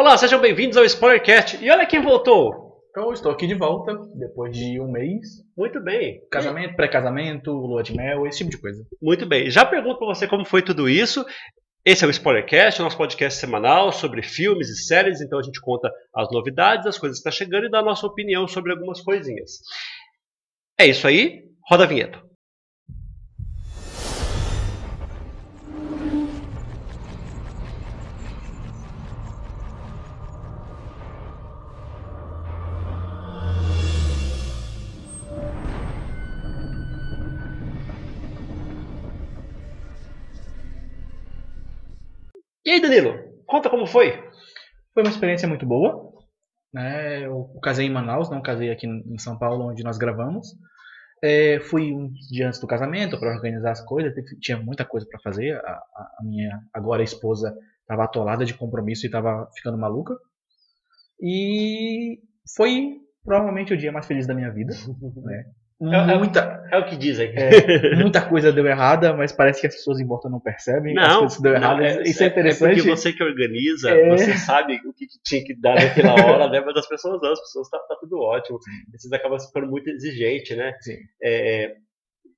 Olá, sejam bem-vindos ao Spoilercast. E olha quem voltou. Então, estou aqui de volta, depois de um mês. Muito bem. Casamento, pré-casamento, lua de mel, esse tipo de coisa. Muito bem. Já pergunto para você como foi tudo isso. Esse é o Spoilercast, nosso podcast semanal sobre filmes e séries. Então a gente conta as novidades, as coisas que estão chegando e dá a nossa opinião sobre algumas coisinhas. É isso aí. Roda a vinheta. Como foi. Foi uma experiência muito boa. Né? Eu casei em Manaus, não casei aqui em São Paulo, onde nós gravamos. É, fui um dia antes do casamento para organizar as coisas, tinha muita coisa para fazer. A, a, minha agora esposa estava atolada de compromisso e estava ficando maluca. E foi provavelmente o dia mais feliz da minha vida. Né? É, é muita, é, é, o que dizem. É, muita coisa deu errada, mas parece que as pessoas em volta não percebem. Não, as coisas deu errado. É, isso é, é interessante. É porque você que organiza, você sabe o que tinha que dar naquela hora, né? Mas as pessoas não, as pessoas tá, tá tudo ótimo. Vocês acabam ficando muito exigente, né? Sim.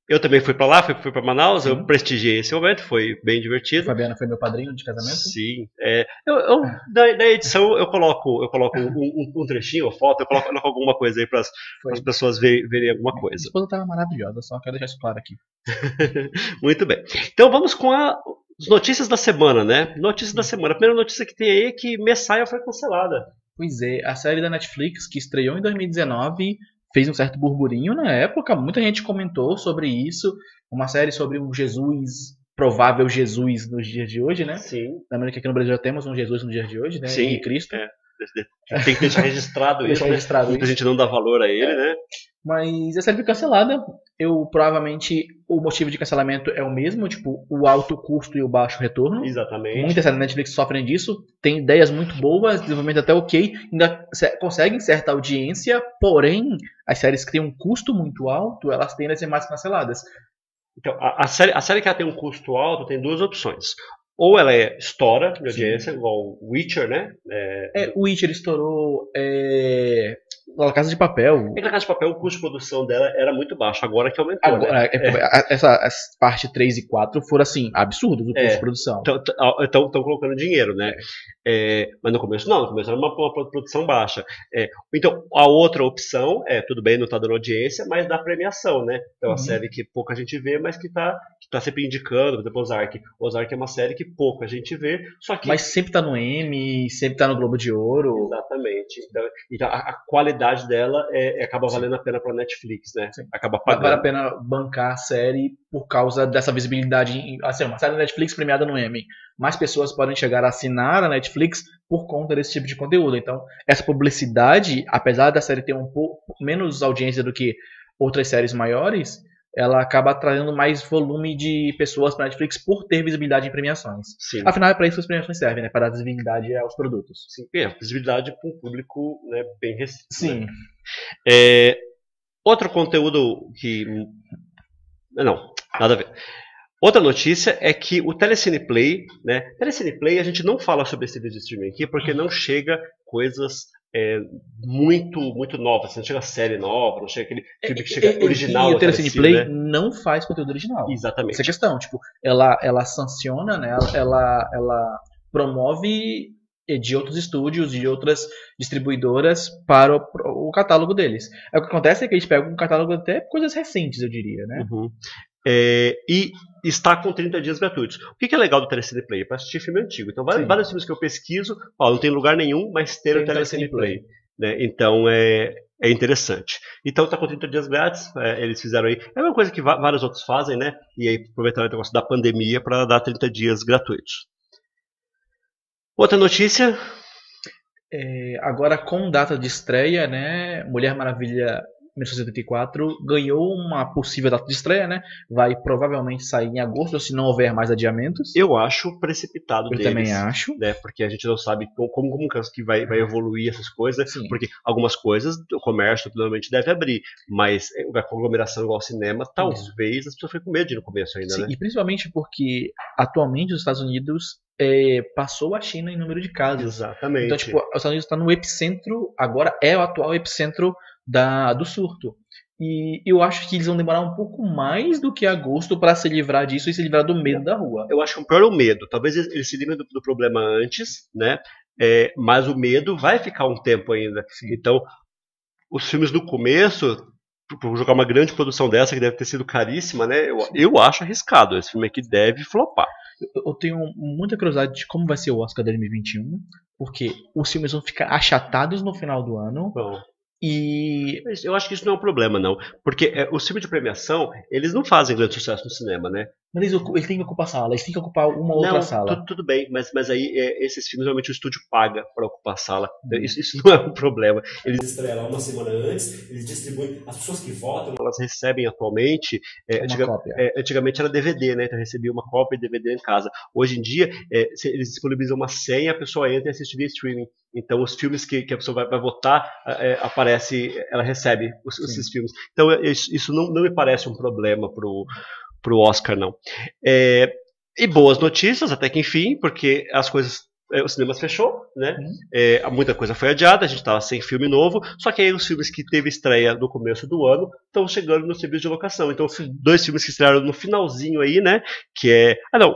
Eu também fui para lá, fui, fui para Manaus, Sim. eu prestigiei esse momento, foi bem divertido. Fabiana foi meu padrinho de casamento? Sim. É, eu, eu na, na, edição eu coloco, eu coloco um, um, um trechinho, uma foto, eu coloco, coloco alguma coisa aí para as pessoas verem, verem alguma coisa. A esposa estava maravilhosa, só quero deixar isso claro aqui. Muito bem. Então vamos com a, as notícias da semana, né? Notícias da semana. A primeira notícia que tem aí é que Messiah foi cancelada. Pois é, a série da Netflix que estreou em 2019 fez um certo burburinho na época, muita gente comentou sobre isso, uma série sobre um Jesus, provável Jesus nos dias de hoje, né? Sim. Lembrando que aqui no Brasil já temos um Jesus nos dias de hoje, né? Sim. E Cristo. É. Tem que deixar registrado isso. Né? registrado Muita isso. gente não dá valor a ele, é. né? Mas a série foi cancelada. Eu provavelmente o motivo de cancelamento é o mesmo, tipo, o alto custo e o baixo retorno. Exatamente. Muitas séries da Netflix sofrem disso. Tem ideias muito boas, desenvolvimento até ok, ainda conseguem certa audiência, porém as séries que têm um custo muito alto, elas tendem a ser mais canceladas. Então, a, a, série, a série que ela tem um custo alto tem duas opções. Ou ela é estoura de audiência, igual Witcher, né? É, é Witcher estourou. É... La Casa de Papel. É que Casa de Papel, o custo de produção dela era muito baixo, agora que aumentou. Agora, né? é, é. Essa, essa, parte 3 e 4 foram assim, absurdos o custo de produção. Estão colocando dinheiro, né? mas no começo não, no começo era uma, uma produção baixa. então, a outra opção é, tudo bem, não está dando audiência, mas dá premiação, né? Então, uma uhum. série que pouca gente vê, mas que está que tá sempre indicando, por exemplo, Ozark. Ozark é uma série que pouca gente vê, só que... Mas sempre está no Emmy, sempre está no Globo de Ouro. Exatamente. Então, então a, a qualidade dela é, é, acaba valendo a pena para Netflix, né? Sim. Acaba pagando. Vale a pena bancar a série por causa dessa visibilidade. Assim, uma série da Netflix premiada no Emmy. Mais pessoas podem chegar a assinar a Netflix por conta desse tipo de conteúdo. Então, essa publicidade, apesar da série ter um pouco menos audiência do que outras séries maiores, ela acaba trazendo mais volume de pessoas para a Netflix por ter visibilidade em premiações. Sim. Afinal, é para isso que as premiações servem, né? Para dar visibilidade aos produtos. Sim, é, visibilidade para um público né, bem restrito. Sim. Né? É, outro conteúdo que. Não, nada a ver. Outra notícia é que o Telecine Play, né? Telecine Play a gente não fala sobre esse vídeo de streaming aqui porque não chega coisas é, muito muito novas. Assim, não chega série nova, não chega aquele filme que chega original. E o Telecine Play né? não faz conteúdo original. Exatamente. Essa é a questão. Tipo, ela, ela sanciona, né? Ela, ela promove de outros estúdios, de outras distribuidoras para o, o, catálogo deles. É, o que acontece é que eles pegam um catálogo até coisas recentes, eu diria, né? Uhum. É, e está com 30 dias gratuitos. O que é legal do Telecine Play? É para assistir filme antigo. Então, vários, vários, filmes que eu pesquiso, ó, não tem lugar nenhum, mas tem, tem o Telecine, Play. Play. Né? Então, é, é interessante. Então, está com 30 dias grátis. É, eles fizeram aí. É uma coisa que vários outros fazem, né? E aí aproveitaram o negócio da pandemia para dar 30 dias gratuitos. Outra notícia. É, agora com data de estreia, né? Mulher Maravilha 1984 ganhou uma possível data de estreia, né? Vai provavelmente sair em agosto, se não houver mais adiamentos. Eu acho precipitado Eu deles, também acho. Né? Porque a gente não sabe como, como que vai, vai evoluir essas coisas. Sim. Porque algumas coisas o comércio provavelmente deve abrir, mas a conglomeração igual ao cinema, talvez as pessoas ficam com medo de ir no começo ainda, Sim, né? E principalmente porque atualmente os Estados Unidos é, passou a China em número de casos. Exatamente. Então, tipo, os Estados Unidos está no epicentro, agora é o atual epicentro da, do surto. E eu acho que eles vão demorar um pouco mais do que agosto para se livrar disso e se livrar do medo da rua. Eu acho que o pior é o medo. Talvez eles se livrem do, do problema antes, né? É, mas o medo vai ficar um tempo ainda. Sim. Então, os filmes do começo, por jogar uma grande produção dessa, que deve ter sido caríssima, né? Eu, eu acho arriscado. Esse filme aqui deve flopar. Eu, eu tenho muita curiosidade de como vai ser o Oscar 2021, porque os filmes vão ficar achatados no final do ano. Bom. E eu acho que isso não é um problema, não. Porque é, os filmes de premiação, eles não fazem grande sucesso no cinema, né? Mas eles, eles têm que ocupar sala, eles têm que ocupar uma outra não, sala. Tudo, tudo bem, mas, mas aí é, esses filmes realmente o estúdio paga para ocupar a sala. Hum. Isso, isso não é um problema. Eles estreiam lá uma semana antes, eles distribuem. As pessoas que votam, elas recebem atualmente. É, antiga, é, antigamente era DVD, né? Então recebia uma cópia de DVD em casa. Hoje em dia, é, eles disponibilizam uma senha, a pessoa entra e assiste via streaming. Então os filmes que, que a pessoa vai, vai votar, é, aparece, ela recebe os, esses filmes. Então isso, isso não, não me parece um problema pro para o Oscar, não. É, e boas notícias, até que enfim, porque as coisas é, o cinema fechou, né? Uhum. É, muita coisa foi adiada, a gente estava sem filme novo, só que aí os filmes que teve estreia no começo do ano estão chegando no serviço de locação. Então, Sim. dois filmes que estrearam no finalzinho aí, né? Que é. Ah, não,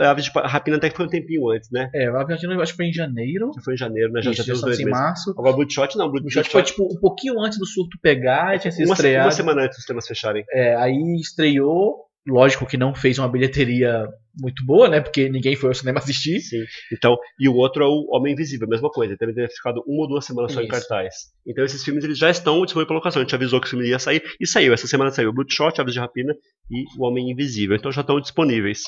a Aves de Rapina até que foi um tempinho antes, né? É, a Aves de Rapina acho que foi em janeiro. Foi em janeiro, né? Já, Isso, já tem uns dois meses. março. Agora, Bloodshot não, Bloodshot foi tipo um pouquinho antes do surto pegar e tinha sido uma, estreado. Uma semana antes dos temas fecharem. É, aí estreou lógico que não fez uma bilheteria muito boa, né? Porque ninguém foi ao cinema assistir. Sim. Então, e o outro é o Homem Invisível, a mesma coisa. Ele deve ter ficado uma ou duas semanas só Isso. em cartaz. Então, esses filmes eles já estão disponíveis para locação. A gente avisou que o filme ia sair e saiu. Essa semana saiu Bloodshot, Aves de Rapina e O Homem Invisível. Então, já estão disponíveis.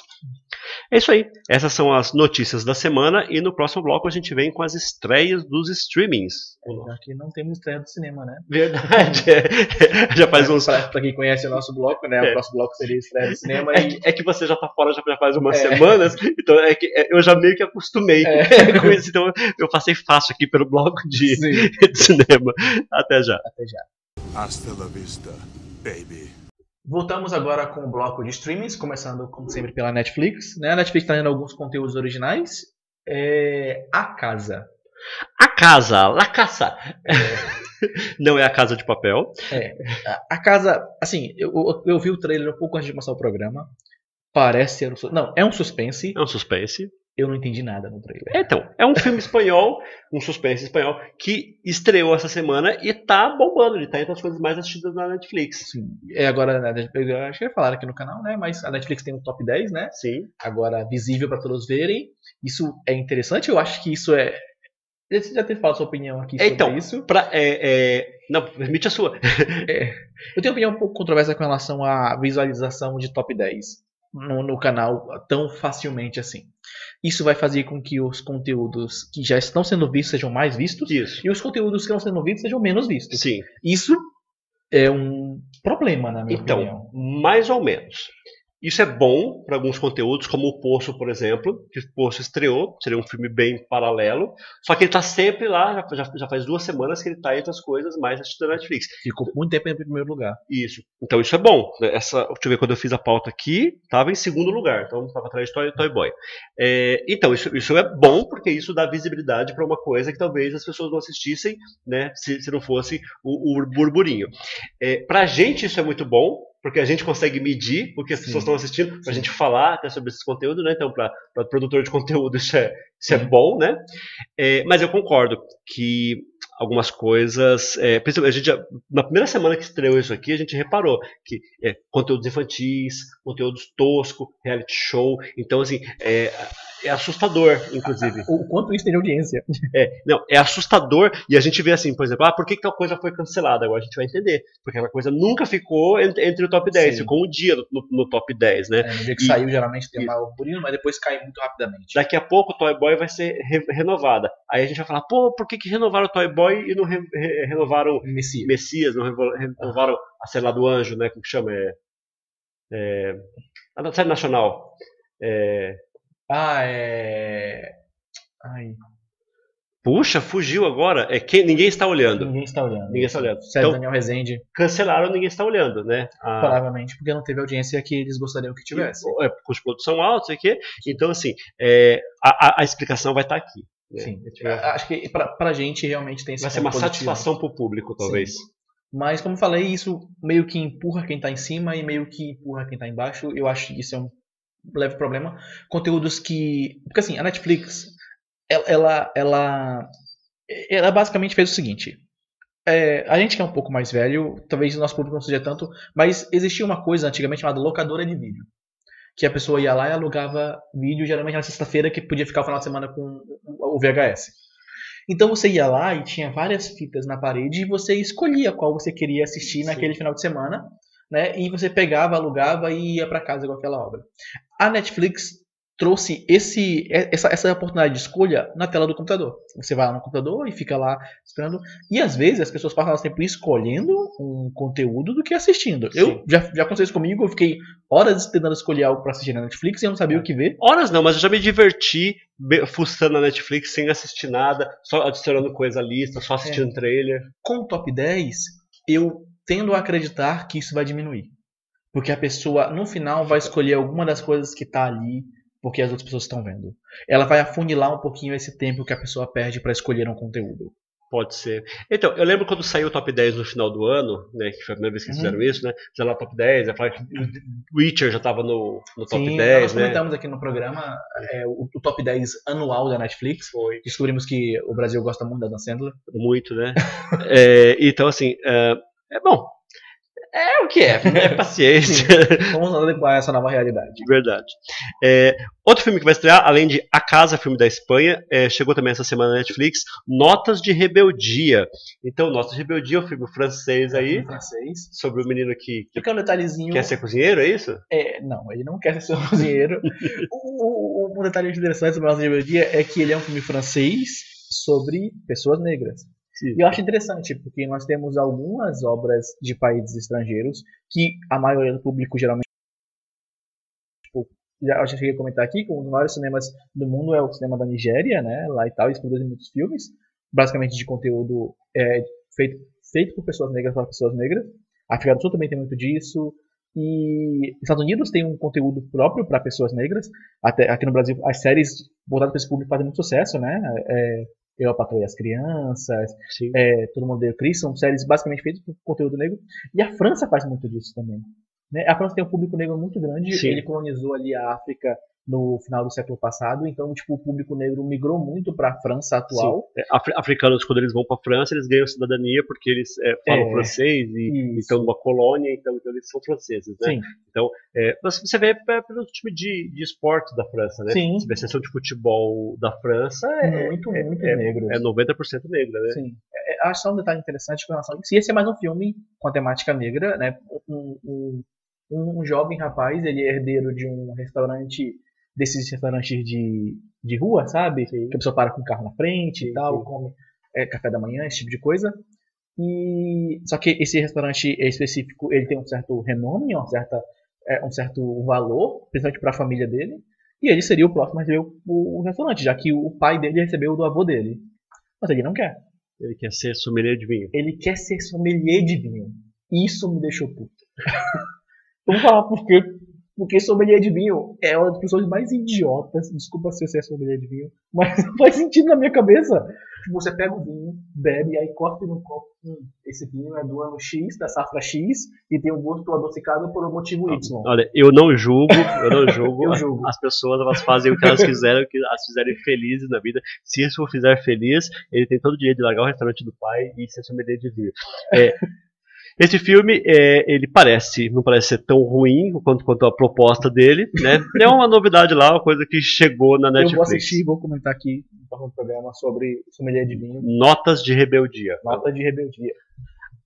É isso aí. Essas são as notícias da semana e no próximo bloco a gente vem com as estreias dos streamings. Aqui não temos estreia do cinema, né? Verdade. É. já faz uns. Para quem conhece o nosso bloco, né? É. O próximo bloco seria estreia do cinema. É, e... é que você já está fora já faz umas é. semanas, então é que é, eu já meio que acostumei é. com isso, então eu passei fácil aqui pelo bloco de, de cinema. Até já. Até já. Hasta la vista, baby. Voltamos agora com o bloco de streamings, começando como sempre pela Netflix. Né? A Netflix está trazendo alguns conteúdos originais. É... A Casa. A Casa, La Casa. É. Não é a Casa de Papel. É. A Casa, assim, eu, eu, eu vi o trailer um pouco antes de começar o programa. Parece ser um. Não, é um suspense. É um suspense. Eu não entendi nada no trailer. É, então, é um filme espanhol, um suspense espanhol, que estreou essa semana e tá bombando. Ele tá entre as coisas mais assistidas na Netflix. Sim. É agora, eu acho que ia falar aqui no canal, né? Mas a Netflix tem um top 10, né? Sim. Agora visível para todos verem. Isso é interessante, eu acho que isso é. Você já teve falado sua opinião aqui sobre então, isso? Pra, é, é... Não, permite a sua. é. Eu tenho uma opinião um pouco controversa com relação à visualização de top 10 no, no canal tão facilmente assim. Isso vai fazer com que os conteúdos que já estão sendo vistos sejam mais vistos Isso. e os conteúdos que não sendo vistos sejam menos vistos. Sim. Isso é um problema, na minha então, opinião. Mais ou menos. Isso é bom para alguns conteúdos, como o Poço, por exemplo, que o Poço estreou, seria um filme bem paralelo, só que ele está sempre lá, já, já, faz duas semanas que ele está entre as coisas mais assistidas da Netflix. Ficou muito tempo em primeiro lugar. Isso. Então isso é bom. Essa, deixa eu ver, quando eu fiz a pauta aqui, estava em segundo lugar, então estava atrás de Toy, Toy Boy. É, então, isso, isso é bom, porque isso dá visibilidade para uma coisa que talvez as pessoas não assistissem, né, se, se não fosse o, o burburinho. É, para a gente isso é muito bom, porque a gente consegue medir o que as pessoas estão assistindo, para a gente falar até sobre esses conteúdos, né? Então, para produtor de conteúdo, isso é, isso é bom, né? É, mas eu concordo que algumas coisas. É, a gente já, na primeira semana que estreou isso aqui, a gente reparou que é, conteúdos infantis, conteúdos tosco, reality show. Então, assim, é, é assustador, inclusive. O quanto isso tem de audiência. É, não, é assustador e a gente vê assim, por exemplo, ah, por que, que tal coisa foi cancelada? Agora a gente vai entender. Porque aquela coisa nunca ficou entre, entre o top 10, Sim. ficou um dia no, no, top 10, né? É, no dia que e, saiu, geralmente tem uma burburinho, mas depois cai muito rapidamente. Daqui a pouco o Toy Boy vai ser re renovada. Aí a gente vai falar, pô, por que, que renovaram o Toy Boy e não re re renovaram Messias. Messias, não renovaram a Cela do Anjo, né? Como que chama? É, é, a série nacional. É, ah, é. Ai. Puxa, fugiu agora. É quem ninguém está olhando. Ninguém está olhando. Ninguém está olhando. Série Então, Daniel Rezende, cancelaram, ninguém está olhando, né? A- provavelmente porque não teve audiência que eles gostariam que tivesse. É, custo de produção alto, sei o quê. Então, assim, é, a, a- a explicação vai estar aqui. Né? Sim. A vai- Acho que pra, pra gente realmente tem esse Vai ser uma positivo. satisfação para o público, talvez. Mas, como falei, isso meio que empurra quem tá em cima e meio que empurra quem tá embaixo. Eu acho que isso é um leve problema. Conteúdos que. Porque assim, a Netflix, ela. Ela, ela, ela basicamente fez o seguinte. É, a gente que é um pouco mais velho, talvez o nosso público não seja tanto, mas existia uma coisa antigamente chamada locadora de vídeo. Que a pessoa ia lá e alugava vídeo, geralmente na sexta-feira, que podia ficar o final de semana com o VHS. Então você ia lá e tinha várias fitas na parede e você escolhia qual você queria assistir naquele final de semana, né? E você pegava, alugava e ia para casa com aquela obra. A Netflix trouxe esse, essa, essa oportunidade de escolha na tela do computador. Você vai lá no computador e fica lá esperando. E às vezes as pessoas passam mais tempo escolhendo um conteúdo do que assistindo. Eu Sim. já, já aconteceu isso comigo, eu fiquei horas tentando escolher algo para assistir na Netflix e eu não sabia o que ver. Horas não, mas eu já me diverti fuçando na Netflix sem assistir nada, só adicionando coisa à lista, só assistindo trailer. com o top 10, eu tendo a acreditar que isso vai diminuir. Porque a pessoa, no final, vai escolher alguma das coisas que tá ali, porque as outras pessoas estão vendo. Ela vai afunilar um pouquinho esse tempo que a pessoa perde para escolher um conteúdo. Pode ser. Então, eu lembro quando saiu o top 10 no final do ano, né? Que foi a primeira vez que eles Uhum. fizeram isso, né? Fizeram lá o top 10, eu falei que o Witcher já tava no, no top Sim, 10, nós né? comentamos aqui no programa é, o, o top 10 anual da Netflix. Foi. Descobrimos que o Brasil gosta muito da Dan Sandler. Muito, né? É, então, assim, é, é bom. É o que é, é paciência. Vamos adequar essa nova realidade. De verdade. É, outro filme que vai estrear, além de A Casa, filme da Espanha, é, chegou também essa semana na Netflix, Notas de Rebeldia. Então, Notas de Rebeldia é um filme francês aí, Em francês. sobre o menino que, que Fica um detalhezinho. quer ser cozinheiro, é isso? É, não, ele não quer ser seu cozinheiro. o, o- um detalhe interessante sobre a Nossa Rebeldia é que ele é um filme francês sobre pessoas negras. Sim. E eu acho interessante, porque nós temos algumas obras de países estrangeiros que a maioria do público geralmente. Tipo, já, eu já cheguei a comentar aqui que um dos maiores cinemas do mundo é o cinema da Nigéria, né? Lá e tal, eles produzem muitos filmes, basicamente de conteúdo é, feito, feito por pessoas negras para pessoas negras. A África do Sul também tem muito disso. E Estados Unidos tem um conteúdo próprio para pessoas negras. Até aqui no Brasil, as séries voltadas para esse público fazem muito sucesso, né? É, eu, a Patroa e as Crianças, é, Todo Mundo Odeia o Chris, são séries basicamente feitas por conteúdo negro. E a França faz muito disso também. Né? A França tem um público negro muito grande, Sim. ele colonizou ali a África no final do século passado, então tipo, o público negro migrou muito para a França atual. É, afri- africanos, quando eles vão para a França, eles ganham cidadania porque eles é, falam É. francês e Isso. estão numa colônia, então, então eles são franceses, né? Sim, É, mas você vê é, pelo time de, de esportes da França, né? sim, a sessão de futebol da França, é, muito, é- muito é- negro. é 90% negra, né? Sim. É, acho só um detalhe interessante com relação a isso. Esse é mais um filme com a temática negra, né? Um, um, um jovem rapaz, ele é herdeiro de um restaurante, desses restaurantes de, de rua, sabe? Sim. Que a pessoa para com o carro na frente Sim, e tal, sim. come é, café da manhã, esse tipo de coisa. E só que esse restaurante específico, ele tem um certo renome, uma certa, é, um certo valor, principalmente para a família dele. E ele seria o próximo a receber o, o restaurante, já que o pai dele recebeu do avô dele. Mas ele não quer. Ele quer ser sommelier de vinho. Ele quer ser sommelier de vinho. Isso me deixou puto. Vamos falar por quê. Porque sommelier de vinho é uma das pessoas mais idiotas. Desculpa se você é sommelier de vinho, mas não faz sentido na minha cabeça. Tipo, Você pega o vinho, bebe, aí corta no copo. Hum, esse vinho é do ano X, da safra X, e tem um gosto adocicado por um motivo Y. Olha, eu não julgo, eu não julgo. Eu As- julgo. As pessoas elas fazem o que elas quiserem, o que elas fizerem felizes na vida. Se isso o fizer feliz, ele tem todo o direito de largar o restaurante do pai e ser sommelier de vinho. É, esse filme, é, ele parece, não parece ser tão ruim quanto, quanto a proposta dele, né? É uma novidade lá, uma coisa que chegou na Eu vou Netflix. assistir e vou comentar aqui no próximo programa sobre sommelier de vinho. Notas de Rebeldia. Nota de rebeldia.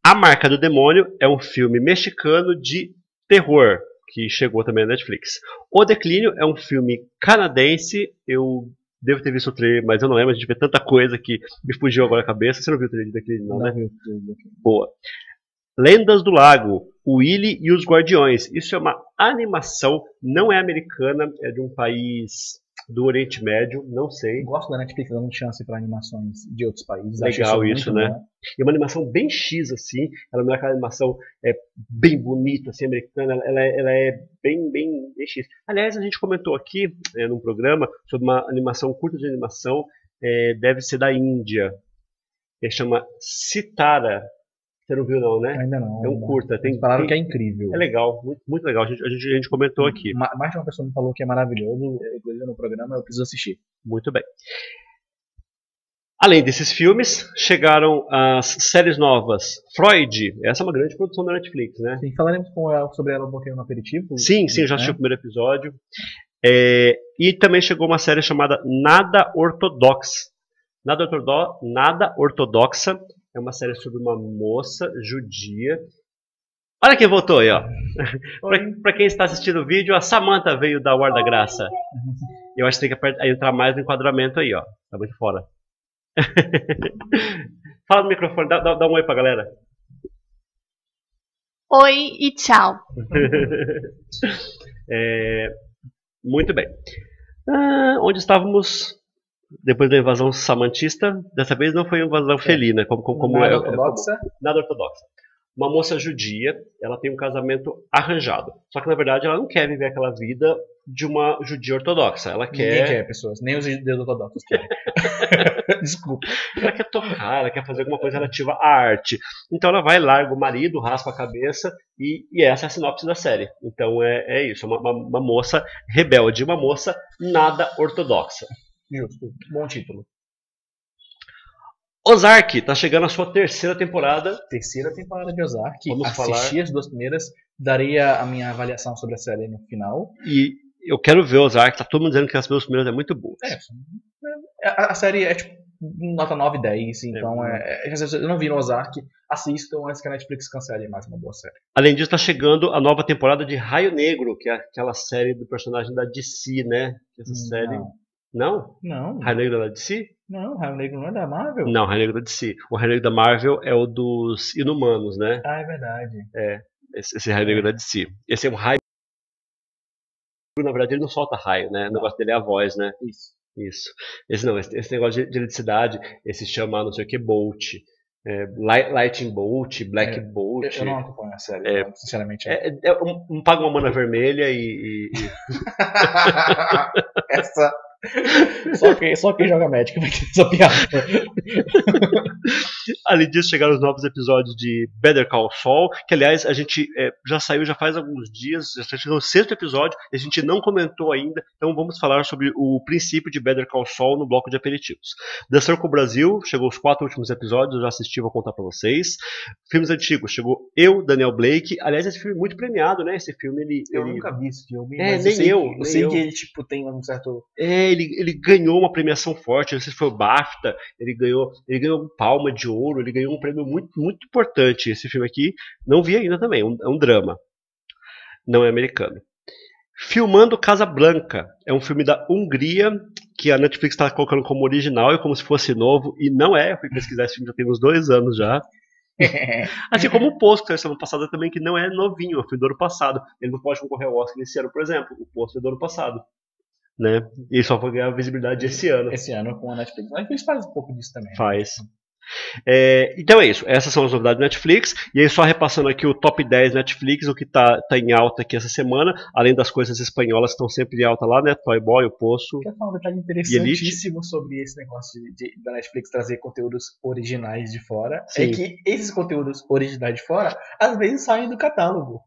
A Marca do Demônio é um filme mexicano de terror que chegou também na Netflix. O Declínio é um filme canadense. Eu devo ter visto o trailer, mas eu não lembro. A gente vê tanta coisa que me fugiu agora a cabeça. Você não viu o trailer de Declínio, não, né? viu? Boa. Lendas do Lago, Willy e os Guardiões. Isso é uma animação, não é americana, é de um país do Oriente Médio, não sei. Gosto da Netflix dando chance para animações de outros países. Legal isso, isso né? Bom. E uma animação bem X, assim. Ela não é aquela animação é, bem bonita, assim, americana. Ela, é, ela é bem, bem, bem X. Aliás, a gente comentou aqui, é, num programa, sobre uma animação, curta de animação, é, deve ser da Índia. Ele chama Citara. Você não viu não, né? Ainda não. É um curta. Tem, falaram tem, que é incrível. É legal, muito, muito legal. A gente, a gente, a gente comentou aqui. Mais de uma pessoa me falou que é maravilhoso, inclusive no programa, eu preciso assistir. Muito bem. Além desses filmes, chegaram as séries novas. Freud, essa é uma grande produção da Netflix, né? Sim, falaremos ela, sobre ela um pouquinho no aperitivo. Sim, sim, eu já assisti né? o primeiro episódio. É, e também chegou uma série chamada Nada Ortodox. Nada, ortodó, Nada Ortodoxa é uma série sobre uma moça judia. Olha quem voltou aí, ó. Para quem está assistindo o vídeo, a Samantha veio da Guarda Graça. Eu acho que tem que entrar mais no enquadramento aí, ó. Tá muito fora. Fala no microfone, dá, dá, dá um oi pra galera. Oi e tchau. é, muito bem. Ah, onde estávamos depois da invasão samantista? Dessa vez não foi uma invasão é. felina, como, como, como nada é, ortodoxa. Como, nada ortodoxa. Uma moça judia, ela tem um casamento arranjado. Só que na verdade ela não quer viver aquela vida de uma judia ortodoxa. Ela quer. Ninguém quer, pessoas. Nem os judeus ortodoxos querem. Desculpa. Ela quer tocar, ela quer fazer alguma coisa relativa à arte. Então ela vai, larga o marido, raspa a cabeça e, e essa é a sinopse da série. Então é, é isso, uma, uma, uma moça rebelde, uma moça nada ortodoxa. Justo. Bom título. Ozark está chegando a sua terceira temporada. Terceira temporada de Ozark. Vamos Assisti falar... as duas primeiras. Daria a minha avaliação sobre a série no final. E eu quero ver Ozark. Tá todo mundo dizendo que as duas primeiras é muito boa. É, a, a, série é tipo nota 9 e 10. Então é, é, eu não vi no Ozark. Assistam antes que a Netflix cancele mais uma boa série. Além disso, está chegando a nova temporada de Raio Negro, que é aquela série do personagem da DC, né? Essa Não. série. Não? Não. Raio Negro é da DC? Não, Raio Negro não é da Marvel? Não, Raio Negro é da DC. O Raio Negro da Marvel é o dos Inumanos, né? Ah, é verdade. É. Esse, esse Raio Negro é da DC. Esse é um raio. Na verdade, ele não solta raio, né? O negócio dele é a voz, né? Isso. Isso. Esse não, esse, esse negócio de, de eletricidade, esse chama não sei o que Bolt. É, Light- Lightning Bolt, Black É, Bolt. Eu, não acompanho a série, É. não, sinceramente. É, é, é um, um paga uma mana vermelha e, e- e- Essa. Só quem, só quem joga Magic vai ter essa piada. Além disso, chegaram os novos episódios de Better Call Saul, que aliás a gente é, já saiu já faz alguns dias, já chegou o sexto episódio, e a gente não comentou ainda, então vamos falar sobre o princípio de Better Call Saul no bloco de aperitivos. The Circle Brasil, chegou os quatro últimos episódios, eu já assisti, vou contar pra vocês. Filmes antigos, chegou eu, Daniel Blake, aliás esse filme é muito premiado, né? Esse filme ele... Eu ele- nunca vi esse filme. É, nem sei, eu, Eu sei eu. que ele tipo, tem um certo. É, ele, ele ganhou uma premiação forte, não sei se foi o BAFTA, ele ganhou, ele ganhou um palma de ouro, ele ganhou um prêmio muito, muito importante. Esse filme aqui, não vi ainda também, é um, é um drama. Não é americano. Filmando Casablanca, é um filme da Hungria, que a Netflix está colocando como original e como se fosse novo, e não é, eu fui pesquisar esse filme já tem uns dois anos já. Assim como o Poço, que saiu semana passada também, que não é novinho, é um filme do ano passado. Ele não pode concorrer ao Oscar esse ano, por exemplo. O Poço é do ano passado. Né? E só foi ganhar visibilidade esse ano. Esse ano com a Netflix. A Netflix faz um pouco disso também. Faz. É, então é isso, essas são as novidades da Netflix. E aí, só repassando aqui o top 10 Netflix, o que tá, tá em alta aqui essa semana, além das coisas espanholas que estão sempre em alta lá, né? Toy Boy, o Poço. Quer falar um detalhe interessantíssimo sobre esse negócio de, de- da Netflix trazer conteúdos originais de fora. Sim. É que esses conteúdos originais de fora, às vezes saem do catálogo.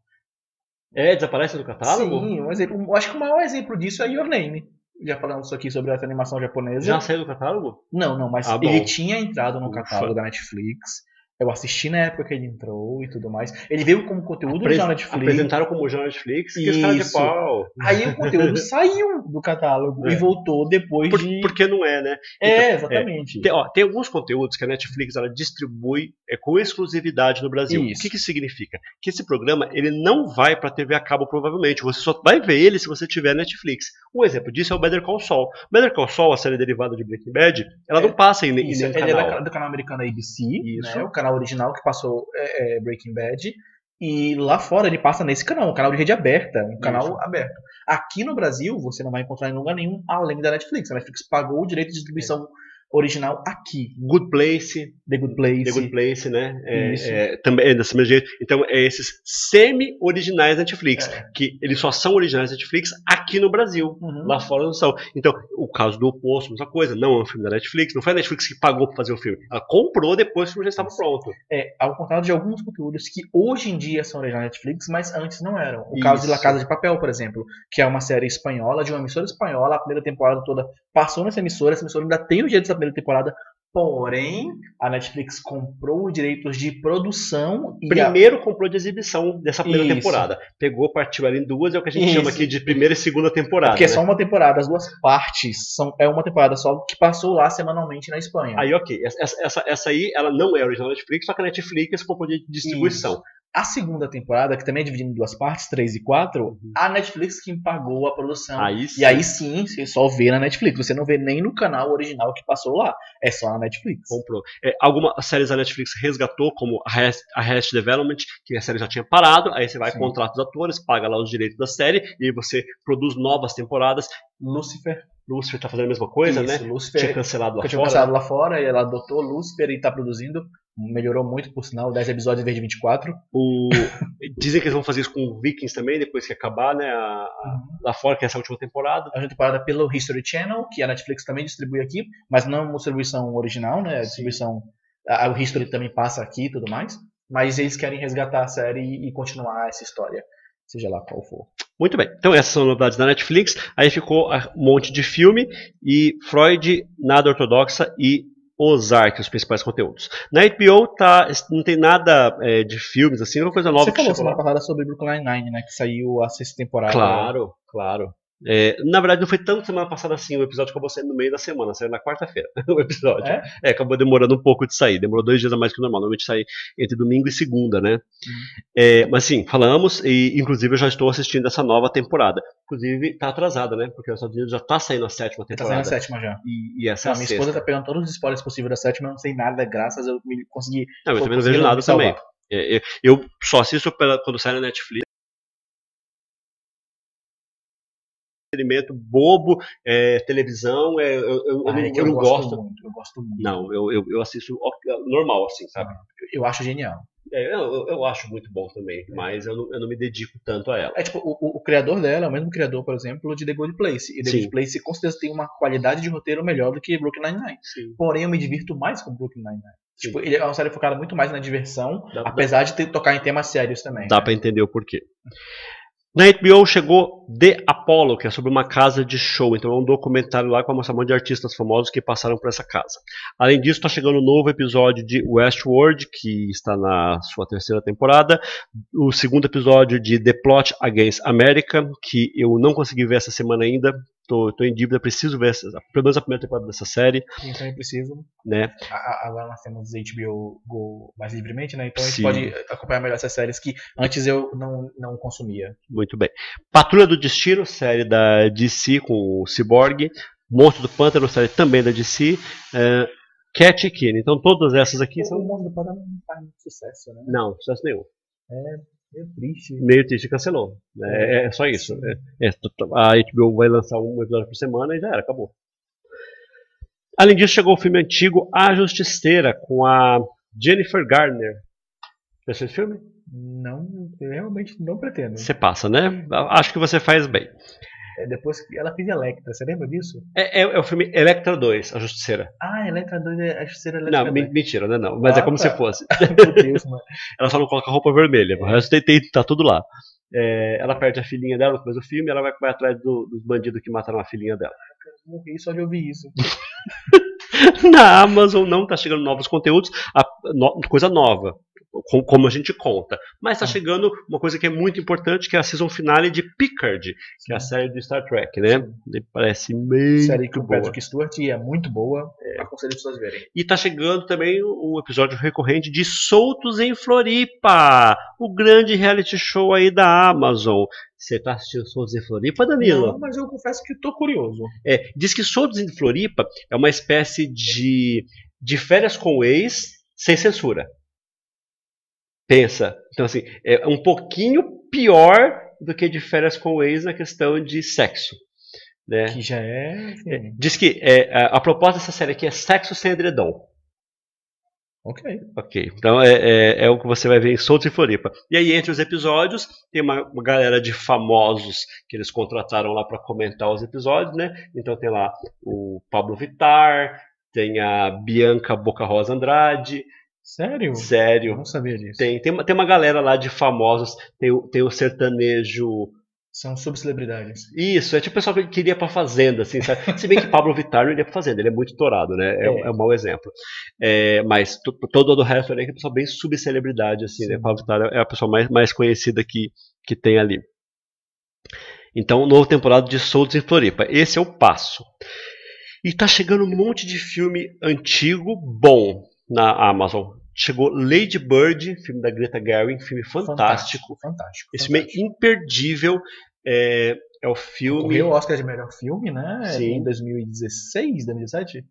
É, desaparece do catálogo? Sim, um exemplo. Acho que o maior exemplo disso é Your Name. Já falamos aqui sobre essa animação japonesa. Já saiu do catálogo? Não, não, mas Ah, ele tinha entrado no Ufa. catálogo da Netflix. Eu assisti na época que ele entrou e tudo mais. Ele veio como conteúdo Apres- da Netflix. Apresentaram como já Netflix, esse cara de pau. Aí o conteúdo saiu do catálogo É. e voltou depois Por, de. porque não é, né? É, exatamente. Tem, ó, tem alguns conteúdos que a Netflix ela distribui é, com exclusividade no Brasil. Isso. O que, que significa? Que esse programa ele não vai para TV a cabo provavelmente. Você só vai ver ele se você tiver Netflix. Um exemplo disso é o Better Call Saul. Better Call Saul, a série derivada de Breaking Bad, ela É, não passa em, em Isso, nenhum ele é canal. da- do canal americano ABC, Isso. né, o canal original que passou é, é, Breaking Bad. E lá fora ele passa nesse canal, um canal de rede aberta, um canal Isso. aberto. Aqui no Brasil, você não vai encontrar em lugar nenhum além da Netflix. A Netflix pagou o direito de distribuição é original aqui. Good Place. The Good Place. The Good Place, né? É, é, também é desse mesmo jeito. Então, é esses semi-originais Netflix, é. que eles só são originais Netflix aqui no Brasil. Uhum. Lá fora não são. Então, o caso do Oposto, mesma coisa. Não é um filme da Netflix. Não foi a Netflix que pagou para fazer o filme. Ela comprou depois que o filme já estava pronto. É, ao contrário de alguns conteúdos que hoje em dia são originais Netflix, mas antes não eram. O Isso. caso de La Casa de Papel, por exemplo, que é uma série espanhola, de uma emissora espanhola, a primeira temporada toda passou nessa emissora, essa emissora ainda tem o direito dessa primeira temporada, Porém, a Netflix comprou os direitos de produção. Primeiro a... comprou de exibição dessa primeira Isso. temporada. Pegou, partiu ali em duas, é o que a gente Isso. chama aqui de primeira e segunda temporada. Porque né? é só uma temporada, as duas partes são é uma temporada só que passou lá semanalmente na Espanha. Aí, ok. Essa, essa, essa aí, ela não é original Netflix, só que a Netflix comprou de distribuição. Isso. A segunda temporada, que também é dividida em duas partes, três e quatro, uhum. a Netflix que pagou a produção. Aí e aí sim, você só vê na Netflix. Você não vê nem no canal original que passou lá. É só na Netflix. Comprou. É, algumas séries da Netflix resgatou, como a Rest, a Development, que a série já tinha parado. Aí você vai, sim. contrata os atores, paga lá os direitos da série, e aí você produz novas temporadas. Lucifer Lucifer tá fazendo a mesma coisa, Isso, né? Lucifer tinha cancelado lá tinha fora. cancelado lá fora e ela adotou Lucifer e tá produzindo. Melhorou muito, por sinal, 10 episódios em vez de 24. O... Dizem que eles vão fazer isso com Vikings também, depois que acabar, né? A... A... Lá fora, que é essa última temporada. A última temporada pelo History Channel, que a Netflix também distribui aqui, mas não uma distribuição original, né? A distribuição. A, o History também passa aqui e tudo mais. Mas eles querem resgatar a série e continuar essa história seja lá qual for. Muito bem. Então essas são novidades da Netflix. Aí ficou um monte de filme e Freud, Nada Ortodoxa e Ozark, os principais conteúdos. Na HBO tá, não tem nada é, de filmes, assim, uma coisa nova. Você falou semana passada sobre Brooklyn Nine, né? Que saiu a sexta temporada. Claro, claro. É, na verdade, não foi tanto semana passada assim. O episódio acabou saindo no meio da semana, saiu na quarta-feira. o episódio. É? é? acabou demorando um pouco de sair. Demorou dois dias a mais que o normal. Normalmente sai entre domingo e segunda, né? Uhum. É, mas sim, falamos e inclusive eu já estou assistindo essa nova temporada. Inclusive, tá atrasada, né? Porque os Estados Unidos já tá saindo a sétima temporada. Tá saindo a sétima já. E, e essa não, é a minha sexta. esposa tá pegando todos os spoilers possíveis da sétima, eu não sei nada, graças a eu consegui. Não, eu também não vejo nada também. É, eu, eu só assisto quando sai na Netflix. Entretenimento bobo, é, televisão, é, eu, eu, ah, eu, eu, não gosto. Muito, eu gosto muito. Não, eu, eu, assisto normal, assim, sabe? Eu acho genial. É, eu, eu acho muito bom também, é. mas eu não, eu não me dedico tanto a ela. É tipo, o, o, criador dela é o mesmo criador, por exemplo, de The Good Place. E The Sim. Good Place com certeza tem uma qualidade de roteiro melhor do que Brooklyn Nine-Nine. Porém, eu me divirto mais com Brooklyn Nine-Nine. Tipo, ele é uma série focada muito mais na diversão, dá, apesar dá, de ter, tocar em temas sérios também. Dá né? pra entender o porquê. Na HBO chegou The Apollo, que é sobre uma casa de show. Então é um documentário lá com uma mostrar de artistas famosos que passaram por essa casa. Além disso, está chegando um novo episódio de Westworld, que está na sua terceira temporada. O segundo episódio de The Plot Against America, que eu não consegui ver essa semana ainda. Tô, tô em dívida, preciso ver essa, pelo menos a primeira temporada dessa série. Sim, também preciso. Né? Agora nós temos HBO Go mais livremente, né? Então a gente Sim. pode acompanhar melhor essas séries que antes eu não, não consumia. Muito bem. Patrulha do Destino, série da DC com o Cyborg. Monstro do Pântano, série também da DC. Uh, Cat e Kine. Então todas essas aqui o são. O Monstro do Pântano não faz muito sucesso, né? Não, sucesso nenhum. É, Meio triste. Meio triste cancelou. É, é, é só isso. É, é, a HBO vai lançar um episódio por semana e já era, acabou. Além disso, chegou o filme antigo A Justiceira, com a Jennifer Garner. Já assistiu esse filme? Não, realmente não pretendo. Você passa, né? Acho que você faz bem. É, depois que ela fez Electra, você lembra disso? É, é, é, o filme Electra 2, A Justiceira. Ah, Electra 2 é a Justiceira Electra Não, 2. mentira, né? Não, mas é ah, é como tá. se fosse. Meu Deus, mano. ela só não coloca roupa vermelha, o resto tem, tem, tá tudo lá. É, ela perde a filhinha dela no começo do filme e ela vai, vai atrás do, dos bandidos que mataram a filhinha dela. Eu morri só de ouvir isso. Na Amazon não tá chegando novos conteúdos, a, no, coisa nova como a gente conta. Mas está chegando uma coisa que é muito importante, que é a season finale de Picard, que é a série do Star Trek, né? Sim. Parece meio série com o Patrick Stewart e é muito boa, é. aconselho as pessoas verem. E está chegando também o episódio recorrente de Soltos em Floripa, o grande reality show aí da Amazon. Você está assistindo Soltos em Floripa, Danilo? Não, mas eu confesso que estou curioso. É, diz que Soltos em Floripa é uma espécie de, de férias com o ex sem censura. Pensa. Então, assim, é um pouquinho pior do que de férias com o ex na questão de sexo. Né? Que já é. é diz que é, a, a, proposta dessa série aqui é sexo sem edredom. Ok. Ok. Então é, é, é, o que você vai ver em Soltos e Floripa. E aí, entre os episódios, tem uma, uma galera de famosos que eles contrataram lá para comentar os episódios, né? Então tem lá o Pablo Vittar, tem a Bianca Boca Rosa Andrade, Sério? Sério. Não sabia disso. Tem, tem, uma, tem uma galera lá de famosos, tem, tem o sertanejo. São subcelebridades. Isso, é tipo o pessoal que queria pra fazenda, assim, sabe? Se bem que Pablo Vittar não iria pra fazenda, ele é muito estourado, né? É, é. é um mau exemplo. É, mas todo o resto ali é uma pessoa bem subcelebridade, assim, né? Sim. né? Pablo Vittar é a pessoa mais, mais conhecida que, que tem ali. Então, novo temporada de Soltos em Floripa. Esse é o passo. E tá chegando um monte de filme antigo bom na Amazon. Chegou Lady Bird, filme da Greta Gerwig, filme fantástico. Fantástico. fantástico Esse filme é imperdível. É, é o filme. Correu o Oscar de melhor filme, né? Sim. Em 2016, 2017?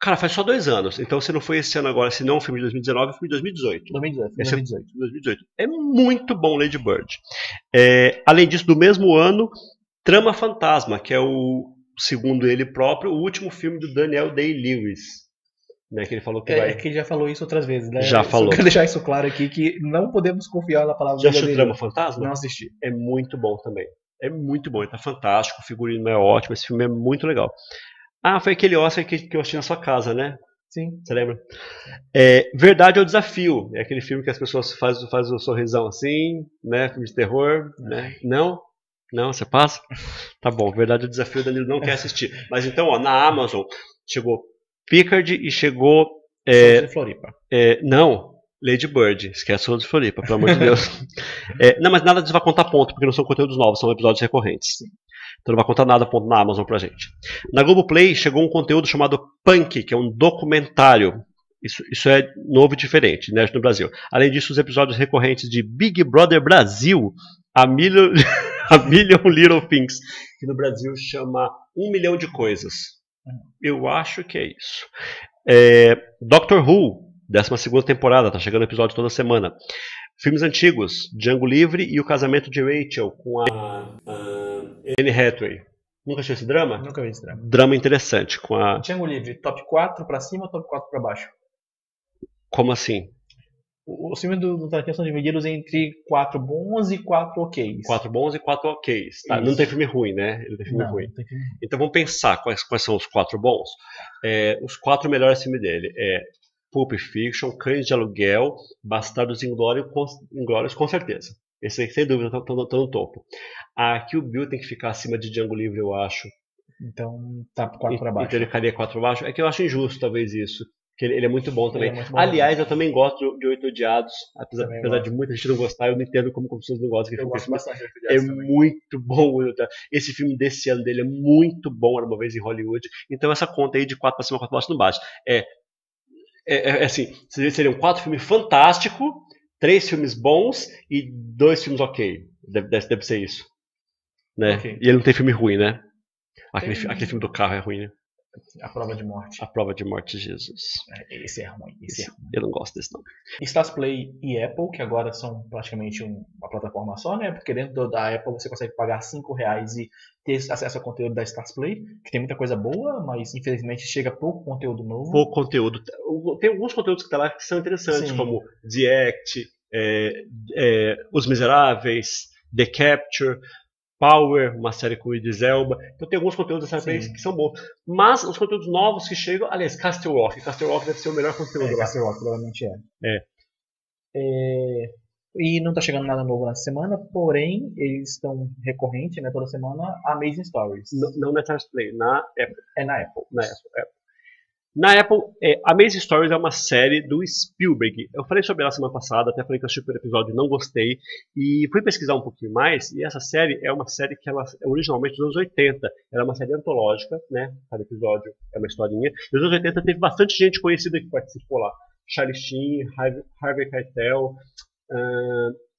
Cara, faz só dois anos. Então, se não foi esse ano agora, se não o filme de 2019, foi de 2018. 2018. 2018. É 2018. É muito bom Lady Bird. É, além disso, do mesmo ano, Trama Fantasma, que é o, segundo ele próprio, o último filme do Daniel Day-Lewis. Né, que ele falou que é, vai. É que ele já falou isso outras vezes, né? Já falou. quero deixar isso claro aqui que não podemos confiar na palavra Já assistiu Trama Fantasma? Não assisti. É muito bom também. É muito bom, ele tá fantástico, o figurino é ótimo, esse filme é muito legal. Ah, foi aquele Oscar que, que eu assisti na sua casa, né? Sim. Você lembra? É, Verdade é o Desafio. É aquele filme que as pessoas fazem faz o sorrisão assim, né? Filme de terror, né? Não? Não, você passa? Tá bom, Verdade é o Desafio, o Danilo não quer assistir. Mas então, ó, na Amazon, chegou Picard e chegou. É, de Floripa. É, não, Lady Bird. Esquece o de Floripa, pelo amor de Deus. é, não, mas nada disso vai contar ponto, porque não são conteúdos novos, são episódios recorrentes. Então não vai contar nada ponto na Amazon pra gente. Na Globoplay chegou um conteúdo chamado Punk, que é um documentário. Isso, isso é novo e diferente, né, no Brasil. Além disso, os episódios recorrentes de Big Brother Brasil, a Million, a Million Little Things, que no Brasil chama Um Milhão de Coisas. Eu acho que é isso. É, Doctor Who, 12 temporada, tá chegando episódio toda semana. Filmes antigos, Django Livre e O Casamento de Rachel, com a, a Anne Hathaway. Nunca assistiu esse drama? Nunca vi esse drama. Drama interessante. com a Django Livre, top 4 pra cima ou top 4 pra baixo? Como assim? Os filmes do, do Tarantino são divididos entre quatro bons e quatro oks. Quatro bons e quatro oks. Tá? Não tem filme ruim, né? Ele tem filme não, ruim. Tem filme... Então vamos pensar quais, quais são os quatro bons. É, os quatro melhores filmes dele é Pulp Fiction, Cães de Aluguel, Bastardos Inglórios, com, Inglórios com certeza. Esse aí, sem dúvida, estão tá, tá no topo. Aqui o Bill tem que ficar acima de Django Livre, eu acho. Então tá quatro para baixo. Então ele ficaria quatro para baixo. É que eu acho injusto, talvez, isso. Que ele, ele, é muito bom também. É muito bom Aliás, eu também gosto de Oito Odiados. Apesar, apesar de muita gente não gostar, eu não entendo como, como pessoas não gostam. Eu gosto bastante É muito bom. Esse filme desse ano dele é muito bom, era uma vez em Hollywood. Então essa conta aí de 4 para cima, 4 para baixo não bate. É, é, é assim, seriam quatro filmes fantásticos, três filmes bons e dois filmes ok. Deve, deve, deve ser isso. Né? Okay. E ele não tem filme ruim, né? Aquele, tem... aquele filme do carro é ruim, né? A prova de morte. A prova de morte de Jesus. É, esse é ruim. Esse, esse é ruim. Eu não gosto desse não. Stars Play e Apple, que agora são praticamente um, uma plataforma só, né? Porque dentro da Apple você consegue pagar 5 reais e ter acesso ao conteúdo da Stars Play, que tem muita coisa boa, mas infelizmente chega pouco conteúdo novo. Pouco conteúdo. Tem alguns conteúdos que tá lá que são interessantes, Sim. como The Act, é, é, Os Miseráveis, The Capture, Power, uma série com o Idris Elba. Então tem alguns conteúdos dessa vez que são bons. Mas os conteúdos novos que chegam, aliás, Castle Rock. Castle Rock deve ser o melhor conteúdo é, Castle Rock provavelmente é. É. é. E não está chegando nada novo na semana, porém, eles estão recorrente, né, toda semana, Amazing Stories. Não, não na Play, na Apple. É na Apple. Na Apple, Apple. Na Apple, é, Amazing Stories é uma série do Spielberg. Eu falei sobre ela semana passada, até falei que eu assisti o episódio e não gostei. E fui pesquisar um pouquinho mais, e essa série é uma série que ela é originalmente dos anos 80. Ela é uma série antológica, né? Cada episódio é uma historinha. Nos anos 80 teve bastante gente conhecida que participou lá. Charlie Sheen, Harvey Keitel, uh,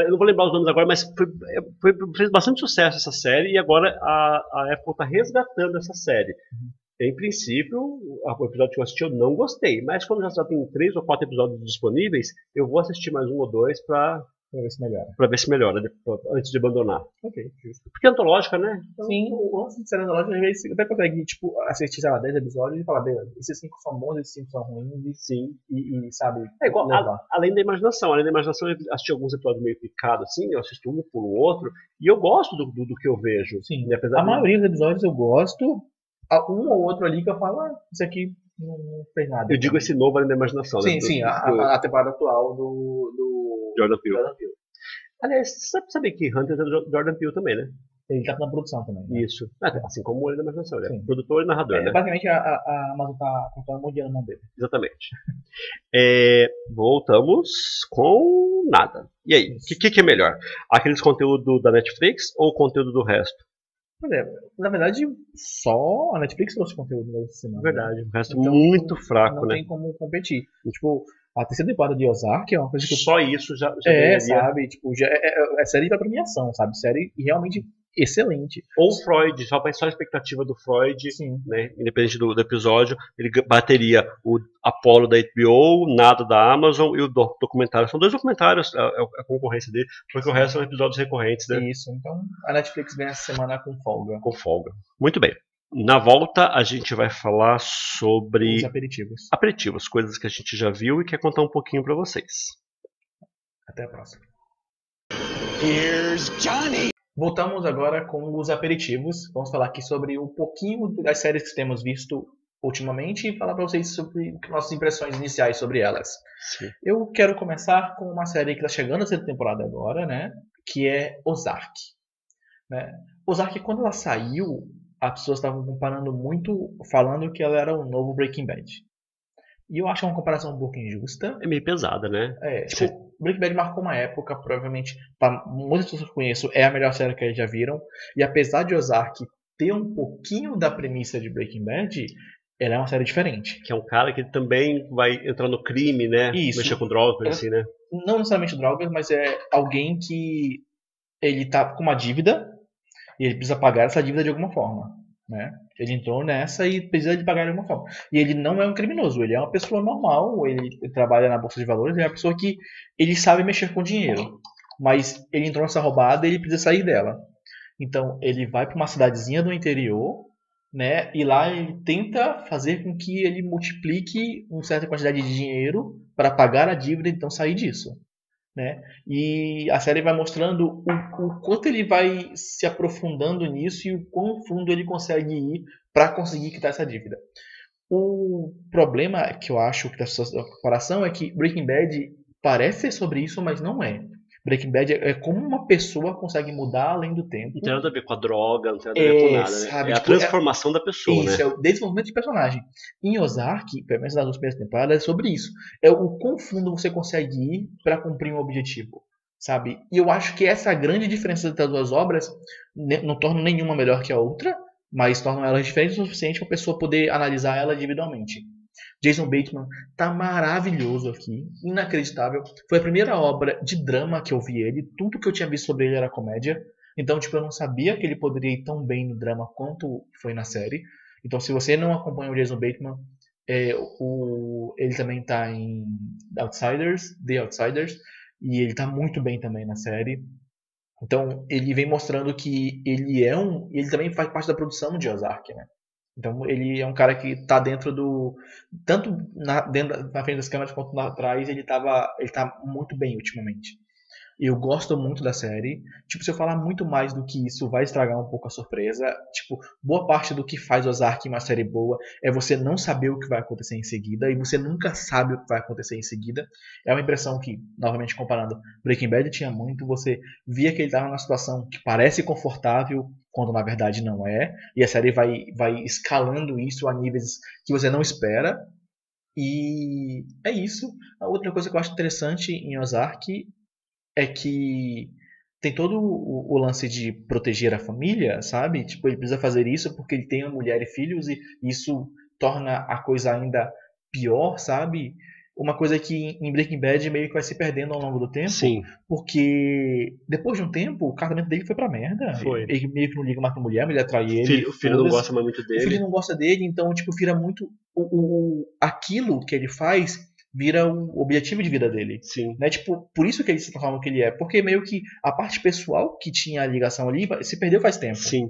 eu não vou lembrar os nomes agora, mas foi, foi, fez bastante sucesso essa série e agora a, a Apple está resgatando essa série. Em princípio, o episódio que eu assisti eu não gostei, mas como já tem três ou quatro episódios disponíveis, eu vou assistir mais um ou dois para Pra ver se melhora. Pra ver se melhora, antes de abandonar. Ok, justo. Porque é antológica, né? Então, Sim, o lance de ser antológica, às vezes você até consegue, tipo, assistir, sei lá, 10 episódios e falar, beleza, esses 5 são bons, esses 5 são ruins, e, Sim. E, e sabe. É igual, a, além da imaginação. Além da imaginação, eu assisti alguns episódios meio picados, assim, eu assisto um por um outro, e eu gosto do, do, do que eu vejo. Sim. E apesar a de... maioria dos episódios eu gosto, um ou outro ali que eu falo, ah, isso aqui não, fez nada. Eu digo esse novo além da imaginação, sim, né? Sim, sim, a, a, temporada atual do, do Jordan Peele. Jordan Peele. Aliás, você sabe que Hunter é do Jordan Peele também, né? Ele tá na produção também. Né? Isso. Ah, assim como ele da imaginação. Ele é produtor e narrador, é, né? Basicamente, a, a Amazon tá monte de dinheiro na mão dele. Exatamente. É, voltamos com nada. E aí, o que, que, é melhor? Aqueles conteúdos da Netflix ou o conteúdo do resto? É, na verdade, só a Netflix trouxe conteúdo nessa semana. Verdade, o resto então, muito fraco, não né? Não tem como competir. Tipo, a terceira temporada de Ozark é uma coisa que. Só isso já. já é, deveria... sabe? Tipo, já é, é, é série pra premiação, sabe? Série realmente excelente. Ou Freud, só para só a expectativa do Freud, Sim. né, independente do, do, episódio, ele bateria o Apollo da HBO, nada da Amazon e o do, documentário. São dois documentários, a, a, concorrência dele, porque o resto são episódios recorrentes, né? Isso, então a Netflix vem essa semana com folga. Com folga. Muito bem. Na volta, a gente vai falar sobre. Os aperitivos. Aperitivos, coisas que a gente já viu e quer contar um pouquinho para vocês. Até a próxima. Here's Johnny! Voltamos agora com os aperitivos. Vamos falar aqui sobre um pouquinho das séries que temos visto ultimamente e falar para vocês sobre nossas impressões iniciais sobre elas. Sim. Eu quero começar com uma série que está chegando a ser temporada agora, né? Que é Ozark. Né? Ozark, quando ela saiu, as pessoas estavam comparando muito, falando que ela era o novo Breaking Bad. E eu acho uma comparação um pouco injusta. É meio pesada, né? É, tipo, Breaking Bad marcou uma época, provavelmente, para muitas pessoas que eu conheço, é a melhor série que eles já viram. E apesar de Ozark ter um pouquinho da premissa de Breaking Bad, ela é uma série diferente. Que é um cara que também vai entrar no crime, né? Isso. Mexer com drogas, é, assim, né? Não necessariamente drogas, mas é alguém que ele tá com uma dívida e ele precisa pagar essa dívida de alguma forma. Né? Ele entrou nessa e precisa de pagar de alguma forma. E ele não é um criminoso, ele é uma pessoa normal, ele trabalha na bolsa de valores, ele é uma pessoa que ele sabe mexer com dinheiro. Mas ele entrou nessa roubada e ele precisa sair dela. Então ele vai para uma cidadezinha do interior, né? E lá ele tenta fazer com que ele multiplique uma certa quantidade de dinheiro para pagar a dívida e então sair disso. Né? E a série vai mostrando o, o, quanto ele vai se aprofundando nisso e o quão fundo ele consegue ir para conseguir quitar essa dívida. O problema que eu acho que da comparação é que Breaking Bad parece ser sobre isso, mas não é. Breaking Bad é como uma pessoa consegue mudar além do tempo. Não tem nada a ver com a droga, não tem nada a ver com nada, né? Sabe, é tipo, a transformação é, da pessoa, isso, né? é o desenvolvimento de personagem. Em Ozark, pelo menos nas duas primeiras temporadas, é sobre isso. É o quão fundo você consegue ir para cumprir um objetivo, sabe? E eu acho que essa grande diferença das duas obras não torna nenhuma melhor que a outra, mas tornam elas diferentes o suficiente para a pessoa poder analisar ela individualmente. Jason Bateman tá maravilhoso aqui, inacreditável. Foi a primeira obra de drama que eu vi ele. Tudo que eu tinha visto sobre ele era comédia. Então, tipo, eu não sabia que ele poderia ir tão bem no drama quanto foi na série. Então, se você não acompanha o Jason Bateman, é, o, ele também tá em Outsiders, The Outsiders, e ele tá muito bem também na série. Então, ele vem mostrando que ele é um. Ele também faz parte da produção de Ozark, né? Então ele é um cara que está dentro do. Tanto na, dentro, na frente das câmeras quanto lá atrás, ele, tava, ele tá muito bem ultimamente. Eu gosto muito da série. Tipo, se eu falar muito mais do que isso, vai estragar um pouco a surpresa. Tipo, boa parte do que faz Ozark uma série boa é você não saber o que vai acontecer em seguida e você nunca sabe o que vai acontecer em seguida. É uma impressão que, novamente comparando, Breaking Bad tinha muito. Você via que ele estava numa situação que parece confortável, quando na verdade não é. E a série vai, vai escalando isso a níveis que você não espera. E é isso. A outra coisa que eu acho interessante em Ozark é que tem todo o, o, lance de proteger a família, sabe? Tipo, ele precisa fazer isso porque ele tem uma mulher e filhos e isso torna a coisa ainda pior, sabe? Uma coisa que em Breaking Bad meio que vai se perdendo ao longo do tempo. Sim. Porque depois de um tempo, o casamento dele foi pra merda. Foi. Ele meio que não liga mais pra mulher, a mulher trai ele. Filho- o filho não gosta mais muito O filho dele. não gosta dele, então, tipo, vira muito. O, o- o- aquilo que ele faz vira o objetivo de vida dele. Sim. Né? Tipo, por isso que ele se transforma no que ele é. Porque meio que a parte pessoal que tinha a ligação ali se perdeu faz tempo. Sim.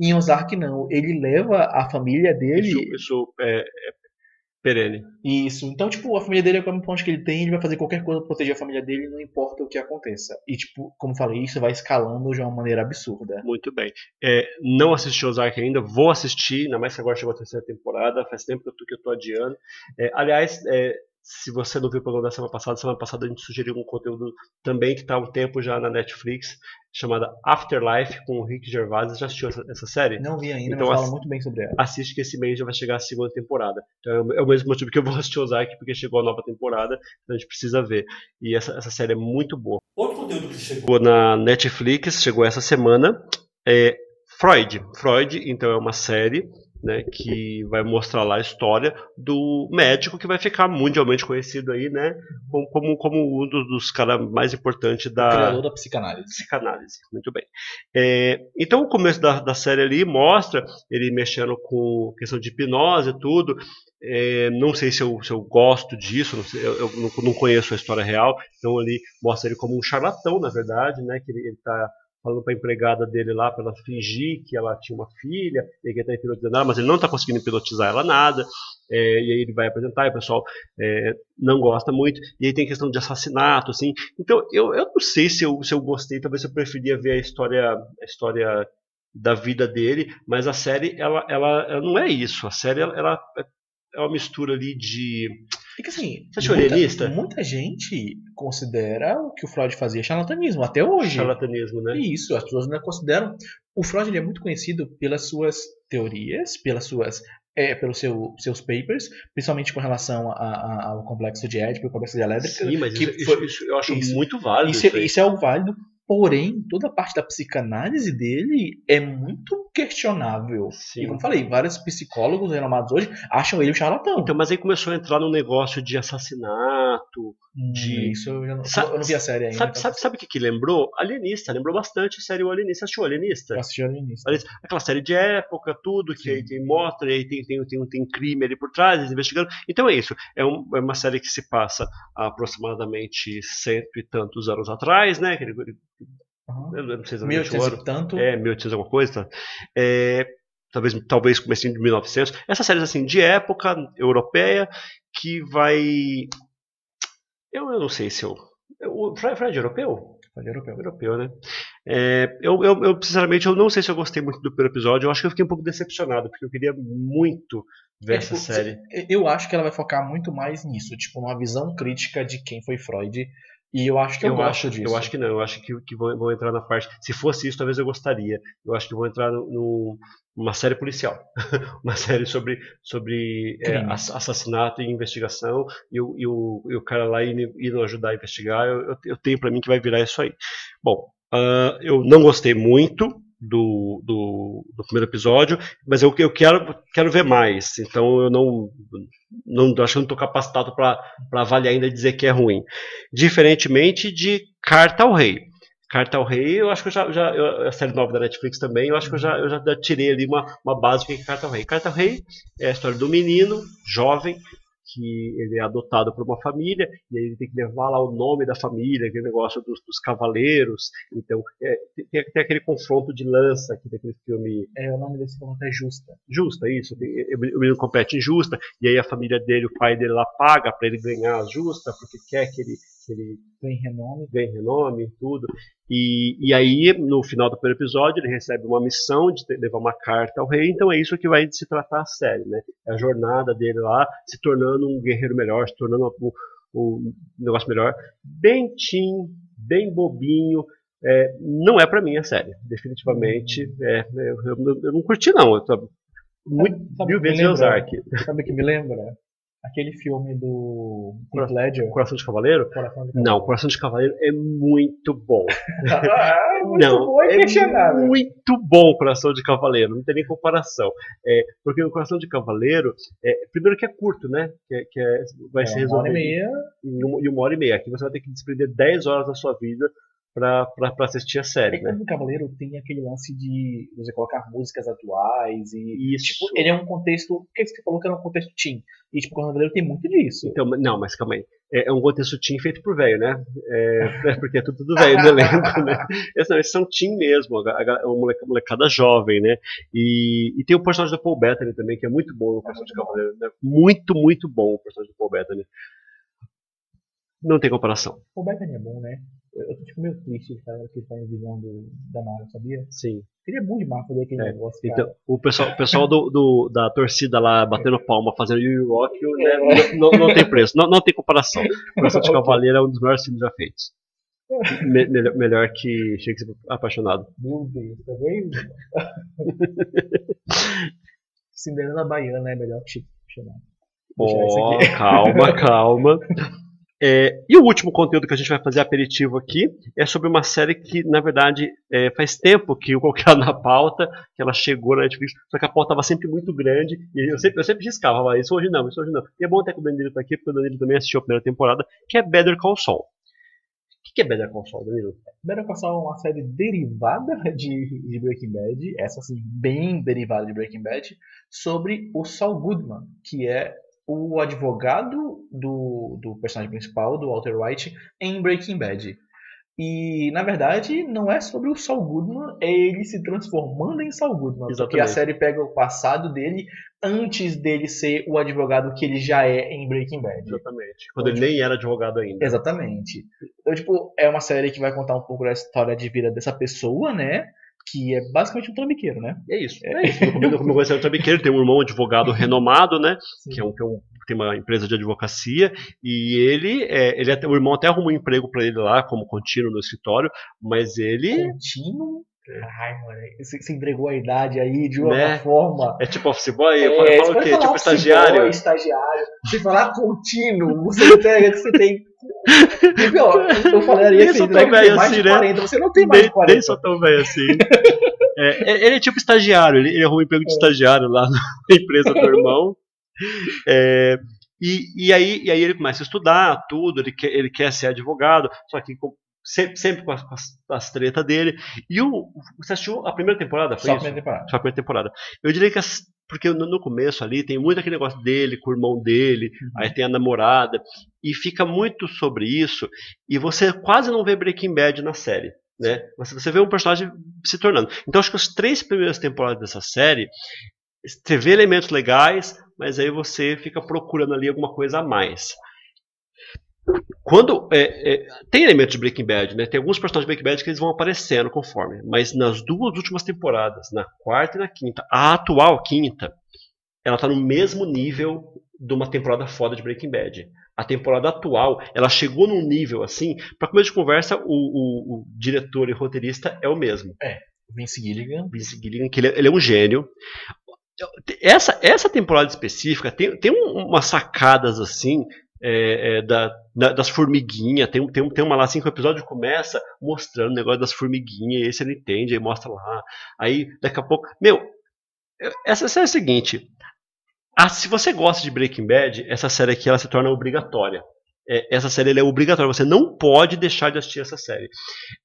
Em Ozark, não. Ele leva a família dele. Isso, isso é, é perene. Isso. Então, tipo, a família dele é como ponto que ele tem, ele vai fazer qualquer coisa pra proteger a família dele, não importa o que aconteça. E, tipo, como eu falei, isso vai escalando de uma maneira absurda. Muito bem. É, não assisti Ozark ainda, vou assistir, ainda mais que agora chegou a terceira temporada, faz tempo que eu tô, que eu tô adiando. É, aliás, é, se você não viu o programa da semana passada, semana passada a gente sugeriu um conteúdo também que está há um tempo já na Netflix, chamada Afterlife, com o Rick Gervais. Você já assistiu essa, essa série? Não vi ainda, Então, mas fala muito bem sobre ela. Assiste que esse mês já vai chegar a segunda temporada. Então, é o- é o mesmo motivo que eu vou assistir Ozark, porque chegou a nova temporada, então a gente precisa ver. E essa, essa série é muito boa. Outro conteúdo que chegou na Netflix, chegou essa semana, é Freud. Freud, então, é uma série né, que vai mostrar lá a história do médico que vai ficar mundialmente conhecido aí, né, como, como, um dos, dos caras mais importantes da, Criador da psicanálise. psicanálise. Muito bem. É, então, o começo da, da série ali mostra ele mexendo com questão de hipnose e tudo. É, não sei se eu, se eu gosto disso, não sei, eu, eu não, não conheço a história real. Então, ali mostra ele como um charlatão, na verdade, né? Que ele está falando para a empregada dele lá para ela fingir que ela tinha uma filha, e que ele está ela, mas ele não está conseguindo hipnotizar ela nada. É, e aí ele vai apresentar e o pessoal é, não gosta muito. E aí tem questão de assassinato, assim. Então eu, eu não sei se eu, se eu gostei, talvez eu preferia ver a história, a história da vida dele, mas a série ela, ela, ela não é isso. A série ela, ela é uma mistura ali de. É que assim, Você achou muita, alienista? muita gente considera o que o Freud fazia charlatanismo, até hoje. charlatanismo, né? Isso, as pessoas ainda consideram. O Freud ele é muito conhecido pelas suas teorias, pelas suas, é, pelos seu, seus papers, principalmente com relação a- a- ao complexo de Édipo e o complexo de Elétrica. Sim, mas que isso, foi- isso- eu acho isso- muito válido. Isso, aí. isso é algo válido, porém, toda a parte da psicanálise dele é muito questionável. Sim. E como eu falei, vários psicólogos renomados hoje acham ele um charlatão. Então, mas aí começou a entrar num negócio de assassinato. Hum, de- Isso eu, já não, eu não vi a série ainda. Sabe, então sabe, sabe o que, que lembrou? Alienista. Lembrou bastante a série O Alienista. Assistiu o Alienista? Eu assisti no início. Aliás, Aquela série de época, tudo, que aí tem, mostra, aí tem, tem, tem, tem crime ali por trás, eles investigando. Então é isso. É, um- é uma série que se passa aproximadamente cento e tantos anos atrás, né? Aquele- Uhum. Eu não sei exatamente o 1800 ano. e tanto. É, 1800 alguma coisa. tá? É, talvez, talvez comecinho de 1900. Essas séries assim de época europeia que vai. Eu, eu não sei se eu. O Fred, Fred é europeu? Freud europeu. Europeu, né? É, eu, eu, eu, sinceramente, eu não sei se eu gostei muito do primeiro episódio. Eu acho que eu fiquei um pouco decepcionado, porque eu queria muito ver É, essa tipo, série. Eu acho que ela vai focar muito mais nisso, tipo, numa visão crítica de quem foi Freud. E eu acho que eu, gosto acho, disso. eu acho que não, eu acho que, que vão, vão entrar na parte. Se fosse isso, talvez eu gostaria. Eu acho que vão entrar no- numa série policial. uma série sobre, sobre é, assassinato e investigação. E o, e o, e o cara lá indo, indo ajudar a investigar. Eu, eu, eu tenho pra mim que vai virar isso aí. Bom, ah, eu não gostei muito do, do, do primeiro episódio, mas eu, eu quero, quero ver mais. Então eu não, não acho que não estou capacitado para avaliar ainda e dizer que é ruim. Diferentemente de Carta ao Rei. Carta ao Rei, eu acho que eu já. já eu- a série nova da Netflix também, eu acho que eu já, eu já tirei ali uma, uma base do que é Carta ao Rei. Carta ao Rei é a história do menino, jovem, que ele é adotado por uma família, e aí ele tem que levar lá o nome da família, aquele negócio dos, dos cavaleiros. Então, é, tem, tem aquele confronto de lança aqui daquele filme É, o nome desse ponto é Justa. justa, isso. tem- O menino compete em justa, e aí a família dele, o pai dele lá paga para ele ganhar a justa, porque quer que ele, ele Tem renome. ganhe renome e tudo. E, e aí, no final do primeiro episódio, ele recebe uma missão de levar uma carta ao rei, então é isso que vai se tratar a série, né? É a jornada dele lá, se tornando um guerreiro melhor, se tornando um, um negócio melhor. Bem teen, bem bobinho. É, não é pra mim a série, definitivamente. É, eu, eu- eu não curti, não. Eu tô muito Sabe mil vezes? Ozark. Sabe o que me lembra? Aquele filme do Heath Ledger. Coração de Cavaleiro? Coração de Não, Coração de Cavaleiro é muito bom. Ah, muito não, bom e é muito bom Coração de Cavaleiro, não tem nem comparação. É, porque o Coração de Cavaleiro, é, primeiro que é curto, né? Que, é- que é- vai É, ser uma hora e resolvido meia. em uma, em uma hora e meia. Aqui você vai ter que desprender 10 horas da sua vida pra, pra, pra assistir a É série, que né? o Cavaleiro tem aquele lance de você colocar músicas atuais e. Isso. Tipo, ele é um contexto. O que você falou que era um contexto teen? E tipo, o Cavaleiro tem muito disso. Então, não, mas calma aí. É, é um contexto teen feito por velho, né? É, é porque é tudo, tudo velho no elenco, né? Esses, não, são teen mesmo, a, a, a moleca- molecada jovem, né? E, e tem o personagem do Paul Bettany também, que é muito bom no personagem de Cavaleiro, né? Muito, muito bom o personagem do Paul Bettany. Não tem comparação. O Bethany é bom, né? Eu, tô tipo, meio triste de cara que tá em visão do, da Marvel, sabia? Sim. Seria bom demais fazer aquele É, negócio. cara. Então, o pessoal, o pessoal do, do- da torcida lá batendo palma, fazendo Yu Rock, né, não, não tem preço, não, não tem comparação. O Coração de. Cavaleiro é um dos melhores filmes já feitos. Me- melhor, melhor que Shakespeare Apaixonado. Meu Deus, tá vendo? Cinderela Baiana é melhor que isso Ó, aqui. calma, calma. É, e o último conteúdo que a gente vai fazer aperitivo aqui é sobre uma série que, na verdade, é, faz tempo que eu coloquei ela na pauta, que ela chegou na Netflix, só que a pauta estava sempre muito grande, e eu sempre, eu sempre riscava, falava, isso hoje não, isso hoje não. E é bom até que o Danilo tá aqui, porque o Danilo também assistiu a primeira temporada, que é Better Call Saul. O que que é Better Call Saul, Danilo? Better Call Saul é uma série derivada de, de Breaking Bad, essa assim, bem derivada de Breaking Bad, sobre o Saul Goodman, que é o advogado do, do personagem principal, do Walter White, em Breaking Bad. E, na verdade, não é sobre o Saul Goodman, é ele se transformando em Saul Goodman. Porque a Exatamente. série pega o passado dele antes dele ser o advogado que ele já é em Breaking Bad. Exatamente. Quando ele nem era advogado ainda. Exatamente. Então, tipo, é uma série que vai contar um pouco da história de vida dessa pessoa, né? Que é basicamente um trambiqueiro, né? E é isso. É isso. No começo ele também que ele tem um irmão advogado renomado, né? Sim. que é um, que é um- tem uma empresa de advocacia e ele, é, ele até, o irmão até arrumou um emprego para ele lá como contínuo no escritório, mas ele Contínuo. Ai, mano, você, entregou a idade aí de uma Né? forma. é tipo office boy, É, fala, você fala o quê? Tipo estagiário. boy, estagiário. Se falar contínuo, você entrega que você tem. E, pior, eu falaria você sou tão velho assim, né? 40. Você não tem mais de Nem, 40. nem sou tão velho assim. É, ele é tipo estagiário, ele, ele arrumou um emprego de estagiário lá na empresa do irmão. É, e, e, aí, e aí ele começa a estudar tudo, ele quer, ele quer ser advogado, só que sempre, sempre com as, as, as tretas dele. E o, você assistiu a primeira temporada? Foi Só a primeira temporada. Só a primeira temporada. Eu diria que as, porque no, no começo ali tem muito aquele negócio dele com o irmão dele, Uhum. aí tem a namorada, e fica muito sobre isso, e você quase não vê Breaking Bad na série. Né? Você, você vê um personagem se tornando. Então acho que as três primeiras temporadas dessa série, você vê elementos legais, mas aí você fica procurando ali alguma coisa a mais. Quando é, é, tem elementos de Breaking Bad, né? Tem alguns personagens de Breaking Bad que eles vão aparecendo conforme, mas nas duas últimas temporadas, na quarta e na quinta, a atual quinta, ela tá no mesmo nível de uma temporada foda de Breaking Bad. A temporada atual, ela chegou num nível assim, para começo de conversa, o, o- o diretor e roteirista é o mesmo. Vince Gilligan. Vince Gilligan, que ele, é- ele é um gênio. Essa, essa temporada específica tem, tem um- umas sacadas assim é, é, da, da- das formiguinhas. Tem, tem, tem uma lá assim que o episódio começa mostrando o negócio das formiguinhas, e aí você não entende, aí mostra lá. Aí daqui a pouco. Meu, essa série é a seguinte. ah, se você gosta de Breaking Bad, essa série aqui ela se torna obrigatória. É, essa série é obrigatória, você não pode deixar de assistir essa série.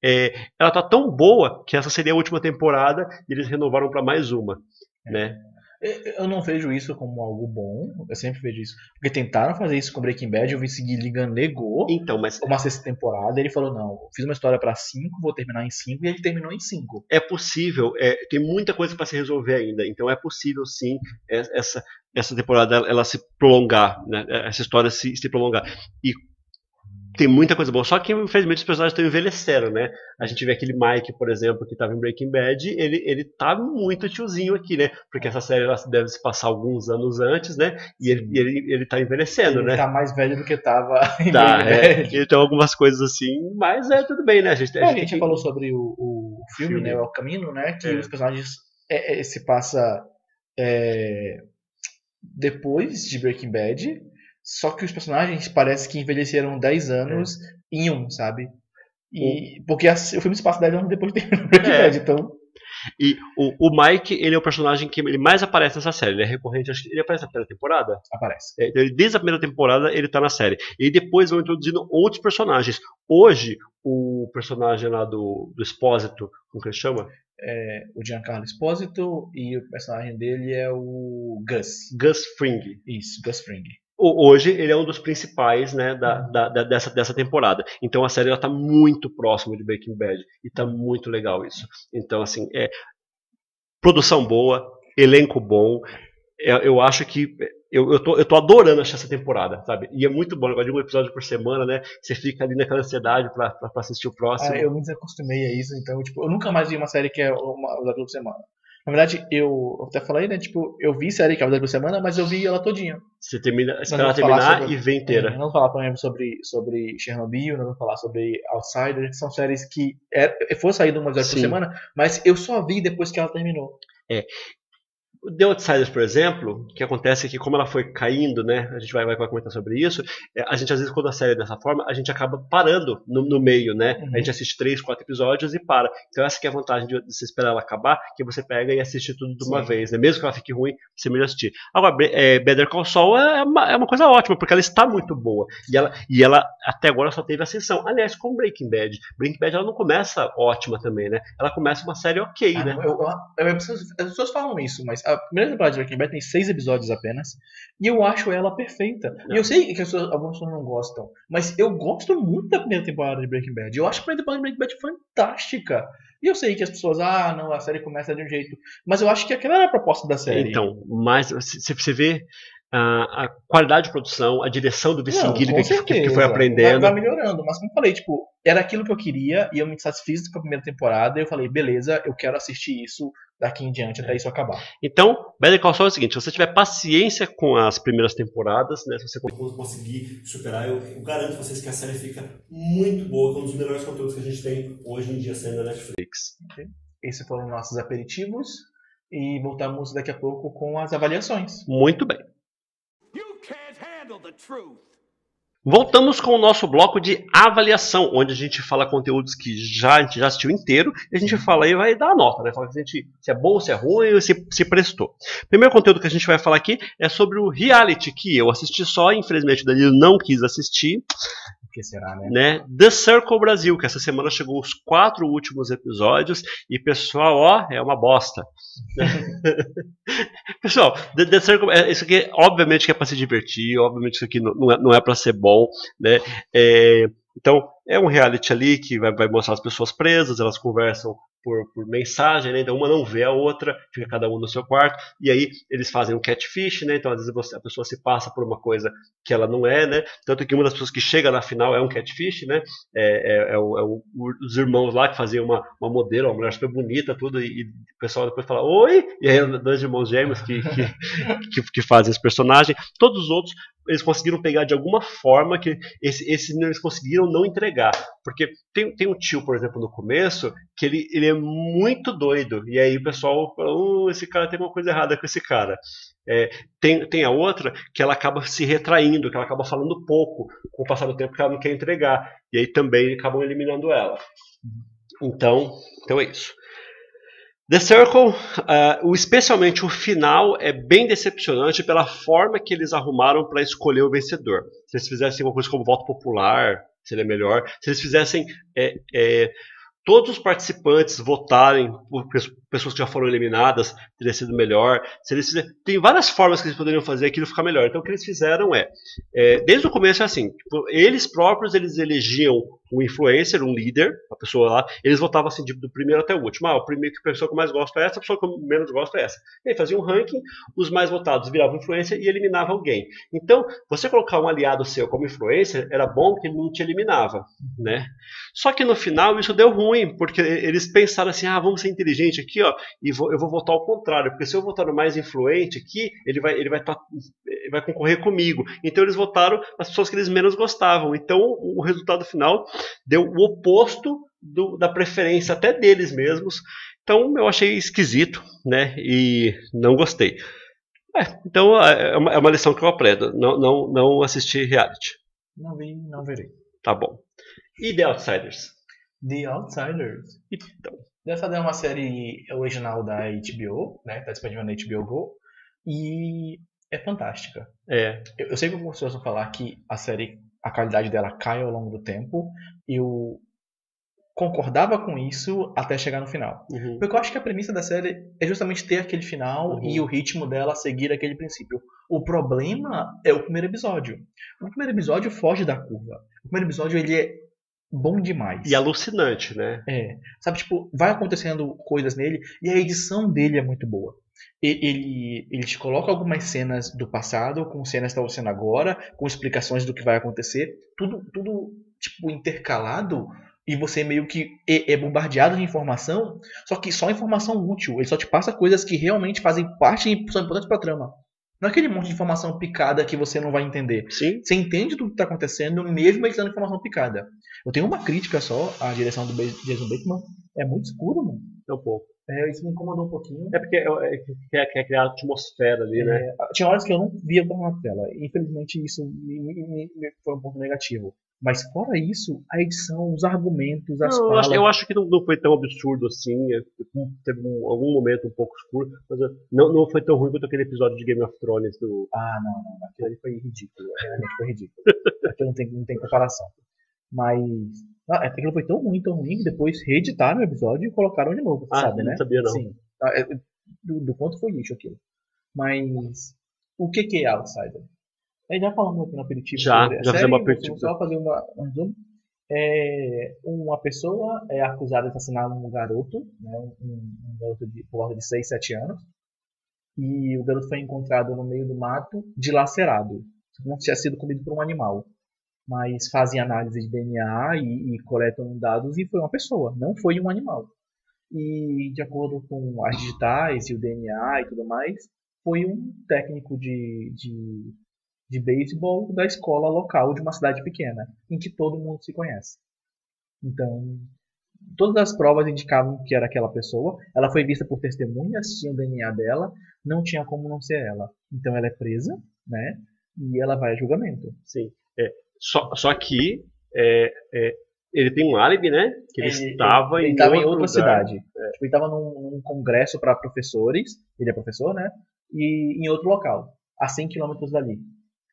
É, ela tá tão boa que essa seria a última temporada e eles renovaram para mais uma, né? Eu não vejo isso como algo bom. Eu sempre vejo isso. Porque tentaram fazer isso com Breaking Bad, o Vince Gilligan negou Então, mas uma sexta temporada. Ele falou: não, fiz uma história pra cinco, vou terminar em cinco, e ele terminou em cinco. é possível, é, tem muita coisa para se resolver ainda. Então é possível sim é- essa essa temporada ela, ela se prolongar, né? Essa história se, se prolongar. E tem muita coisa boa. Só que infelizmente os personagens estão envelhecendo, né? A gente vê aquele Mike, por exemplo, que estava em Breaking Bad, ele ele tá muito tiozinho aqui, né? Porque essa série ela deve se passar alguns anos antes, né? E ele, ele, ele tá envelhecendo, ele né? tá mais velho do que tava em Tá, Breaking é. Bad. Então algumas coisas assim, mas é tudo bem, né? A gente, É, a gente gente tem que- falou sobre o, o filme, Filme. né? O Caminho, né? Que É. os personagens é, é, se passa é, depois de Breaking Bad. Só que os personagens parece que envelheceram 10 anos é. em um, sabe? E, porque a, o filme se passa 10 anos depois de Breaking é. Bad, então. E o, o Mike, ele é o personagem que ele mais aparece nessa série. Ele é recorrente, acho que ele aparece na primeira temporada? Aparece. É, então ele, desde a primeira temporada ele tá na série. E depois vão introduzindo outros personagens. Hoje, o personagem lá do, do Expósito, como que ele chama? É, o Giancarlo Esposito e o personagem dele é o Gus. Gus Fring. Isso, Gus Fring hoje ele é um dos principais né, da, uhum. da, da, dessa, dessa temporada. Então a série está muito próxima de Breaking Bad e está muito legal isso. Então assim é produção boa, elenco bom. Eu, é, eu acho que eu, eu, tô, eu tô adorando essa temporada, sabe? E é muito bom, negócio de um episódio por semana, né? Você fica ali naquela ansiedade pra, pra, pra assistir o próximo. Ah, eu me desacostumei a isso, então, tipo, eu nunca mais vi uma série que é uma episódio por semana. Na verdade, eu, eu até falei, né? Tipo, eu vi série Cavaleiro por semana, mas eu vi ela todinha. Você termina, espera ela terminar sobre, e vê inteira. Não vamos falar, por exemplo, sobre, sobre Chernobyl, não vamos falar sobre Outsider, que são séries que é, foi saído uma vez por semana, mas eu só vi depois que ela terminou. É. The Outsiders, por exemplo, o que acontece é que como ela foi caindo, né, a gente vai, vai comentar sobre isso, é, a gente às vezes quando a série é dessa forma, a gente acaba parando no, no meio, né, uhum. a gente assiste três, quatro episódios e para. Então essa que é a vantagem de você esperar ela acabar, que você pega e assiste tudo de uma Sim. vez, né, mesmo que ela fique ruim, você melhor assistir. Agora, é, Better Call Saul é uma, é uma coisa ótima, porque ela está muito boa, e ela, e ela até agora só teve ascensão. Aliás, com Breaking Bad, Breaking Bad ela não começa ótima também, né, ela começa uma série ok, ah, né. Eu, eu, eu, as pessoas falam isso, mas a primeira temporada de Breaking Bad tem seis episódios apenas. E eu acho ela perfeita. Não. E eu sei que pessoas, algumas pessoas não gostam. Mas eu gosto muito da primeira temporada de Breaking Bad. Eu acho a primeira temporada de Breaking Bad fantástica. E eu sei que as pessoas, ah, não, a série começa de um jeito. Mas eu acho que aquela era a proposta da série. Então, mas se você vê a, a, qualidade de produção, a direção do Vicinguilho que, que, que, foi aprendendo. Vai, vai, melhorando, mas como eu falei, tipo, era aquilo que eu queria e eu me satisfiz com a primeira temporada. E eu falei, beleza, eu quero assistir isso daqui em diante até isso acabar. Então, Better Call Saul é o seguinte: se você tiver paciência com as primeiras temporadas, né, se você conseguir superar, eu, eu garanto a vocês que a série fica muito boa, que é um dos melhores conteúdos que a gente tem hoje em dia sendo na Netflix. Okay. Esses foram nossos aperitivos e voltamos daqui a pouco com as avaliações. Muito bem. Voltamos com o nosso bloco de avaliação, onde a gente fala conteúdos que já, a gente já assistiu inteiro, e a gente fala e vai dar a nota, né? Fala se, gente, se é bom, se é ruim, se, se prestou. O primeiro conteúdo que a gente vai falar aqui é sobre o reality, que eu assisti só, infelizmente o Danilo não quis assistir que será, né? né? The Circle Brasil, que essa semana chegou os quatro últimos episódios e pessoal, ó, é uma bosta. pessoal, The, The, Circle, é, isso aqui, obviamente que é para se divertir, obviamente isso aqui não, é, não é para ser bom, né? É, então, é um reality ali que vai, vai mostrar as pessoas presas, elas conversam por, por mensagem, né? Então uma não vê a outra, fica cada um no seu quarto, e aí eles fazem um catfish, né? Então às vezes você, a pessoa se passa por uma coisa que ela não é, né? Tanto que uma das pessoas que chega na final é um catfish, né? É, é, é, o, é o, os irmãos lá que faziam uma, uma modelo, uma mulher super bonita, tudo, e, e o pessoal depois fala, oi! E aí dois irmãos gêmeos que, que, que, que fazem esse personagem. Todos os outros eles conseguiram pegar de alguma forma que esse, esse eles conseguiram não entregar. Porque tem, tem um tio, por exemplo, no começo, que ele, ele é muito doido. E aí o pessoal fala, uh, esse cara tem uma coisa errada com esse cara. É, tem, tem a outra que ela acaba se retraindo, que ela acaba falando pouco com o passar do tempo que ela não quer entregar. E aí também acabam eliminando ela. Então, então é isso. The Circle, uh, especialmente o final, é bem decepcionante pela forma que eles arrumaram para escolher o vencedor. Se eles fizessem uma coisa como voto popular, seria melhor. Se eles fizessem é, é, todos os participantes votarem por pessoas que já foram eliminadas, teria sido melhor. Se eles fizerem, tem várias formas que eles poderiam fazer aquilo ficar melhor. Então o que eles fizeram é, é desde o começo é assim, tipo, eles próprios eles elegiam um influencer, um líder, a pessoa lá, eles votavam assim do primeiro até o último. Ah, o primeiro que a pessoa que mais gosto é essa, a pessoa que eu menos gosto é essa. E aí um ranking, os mais votados viravam influencer e eliminava alguém. Então, você colocar um aliado seu como influencer era bom que ele não te eliminava, né? Só que no final isso deu ruim, porque eles pensaram assim, ah, vamos ser inteligente aqui, ó, e vou, eu vou votar ao contrário, porque se eu votar no mais influente aqui, ele vai, ele vai, tá, ele vai concorrer comigo. Então eles votaram as pessoas que eles menos gostavam. Então o resultado final deu o oposto do, da preferência até deles mesmos. Então eu achei esquisito, né? E não gostei. É, então é uma, é uma lição que eu aprendo. Não, não, não assisti reality. Não vi, não verei. Tá bom. E The Outsiders? The Outsiders. Então. Essa é uma série original da HBO, né? Tá disponível na HBO Go. E é fantástica. É. Eu, eu sei que algumas pessoas vão falar que a série, a qualidade dela cai ao longo do tempo. Eu concordava com isso até chegar no final. Uhum. Porque eu acho que a premissa da série é justamente ter aquele final Uhum. e o ritmo dela seguir aquele princípio. O problema é o primeiro episódio. O primeiro episódio foge da curva. O primeiro episódio ele é bom demais. E alucinante, né? É. Sabe, tipo, vai acontecendo coisas nele e a edição dele é muito boa. Ele, ele te coloca algumas cenas do passado, com cenas que estão sendo agora, com explicações do que vai acontecer, tudo, tudo tipo, intercalado, e você meio que é, é bombardeado de informação, só que só informação útil. Ele só te passa coisas que realmente fazem parte e são importantes pra trama. Não é aquele monte de informação picada que você não vai entender. Sim. Você entende tudo que está acontecendo, mesmo ele dando informação picada. Eu tenho uma crítica só à direção do Jason Bateman. É muito escuro, mano. É um pouco. É, isso me incomodou um pouquinho. É porque é, é, quer, quer criar atmosfera ali, né? É, tinha horas que eu não via o na tela. Infelizmente, isso me- me- me foi um ponto negativo. Mas fora isso, a edição, os argumentos, as Não, eu, falas. acho, eu acho que não, não foi tão absurdo assim. é, Teve um- algum momento um pouco escuro, mas não, não foi tão ruim quanto aquele episódio de Game of Thrones do. Ah, não, não. Aquilo ali foi ridículo. Realmente foi ridículo. Aquilo não tem, não tem comparação. Mas. Ah, é, aquilo foi tão ruim, tão ruim, que depois reeditaram o episódio e colocaram de novo, Ah, sabe, não né? sabia, não. Sim. Ah, é, Do, do quanto foi lixo aquilo. Mas. O que, que é Outsider? Aí já falamos aqui no aperitivo. Já, já fizemos aperitivo. Só fazer uma, um resumo. É, uma pessoa é acusada de assassinar um garoto, né, um, um garoto de, por volta de 6, 7 anos. E o garoto foi encontrado no meio do mato, dilacerado, como se tinha sido comido por um animal. Mas fazem análise de DNA e, e coletam dados e foi uma pessoa, não foi um animal. E de acordo com as digitais e o DNA e tudo mais, foi um técnico de, de, de beisebol da escola local de uma cidade pequena, em que todo mundo se conhece. Então, todas as provas indicavam que era aquela pessoa. Ela foi vista por testemunhas, tinha o DNA dela, não tinha como não ser ela. Então ela é presa, né? E ela vai a julgamento. Sim. É, só, só que é, é, ele tem um álibi, né? Que ele, estava ele em, estava outro em outra lugar. cidade. Tipo, ele estava num, num congresso para professores, ele é professor, né? E em outro local, a 100 quilômetros dali.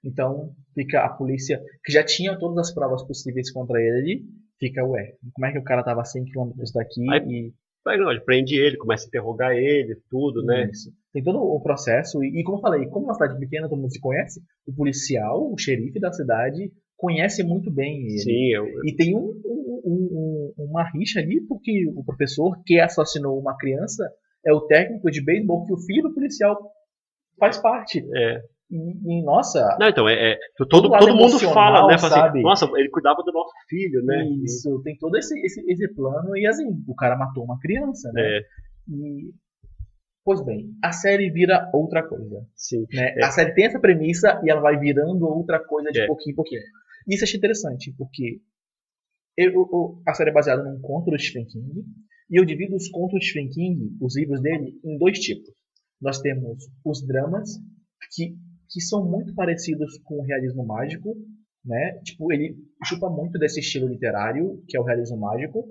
Então, fica a polícia, que já tinha todas as provas possíveis contra ele, fica, ué, como é que o cara estava a 100 quilômetros daqui Aí- e não, ele prende ele, começa a interrogar ele, tudo, né? Isso. Tem todo o processo, e, e como eu falei, como uma cidade pequena, todo mundo se conhece, o policial, o xerife da cidade, conhece muito bem ele. Sim, eu, E tem um- um- um- uma rixa ali, porque o professor que assassinou uma criança é o técnico de beisebol que o filho do policial faz parte. é. E, e, nossa, Não, então, é, é, todo, todo mundo fala, né? Fala assim, Nossa, ele cuidava do nosso filho, né? isso, tem todo esse, esse, esse plano, e assim, o cara matou uma criança, né? É, E, pois bem, a série vira outra coisa. sim. né? É. A série tem essa premissa e ela vai virando outra coisa de É. pouquinho em pouquinho. Isso eu achei interessante, porque eu, eu- a série é baseada num conto do Stephen King, e eu divido os contos do Stephen King, os livros dele, em dois tipos. Nós temos os dramas, que, que são muito parecidos com o realismo mágico, né? Tipo, ele chupa muito desse estilo literário, que é o realismo mágico,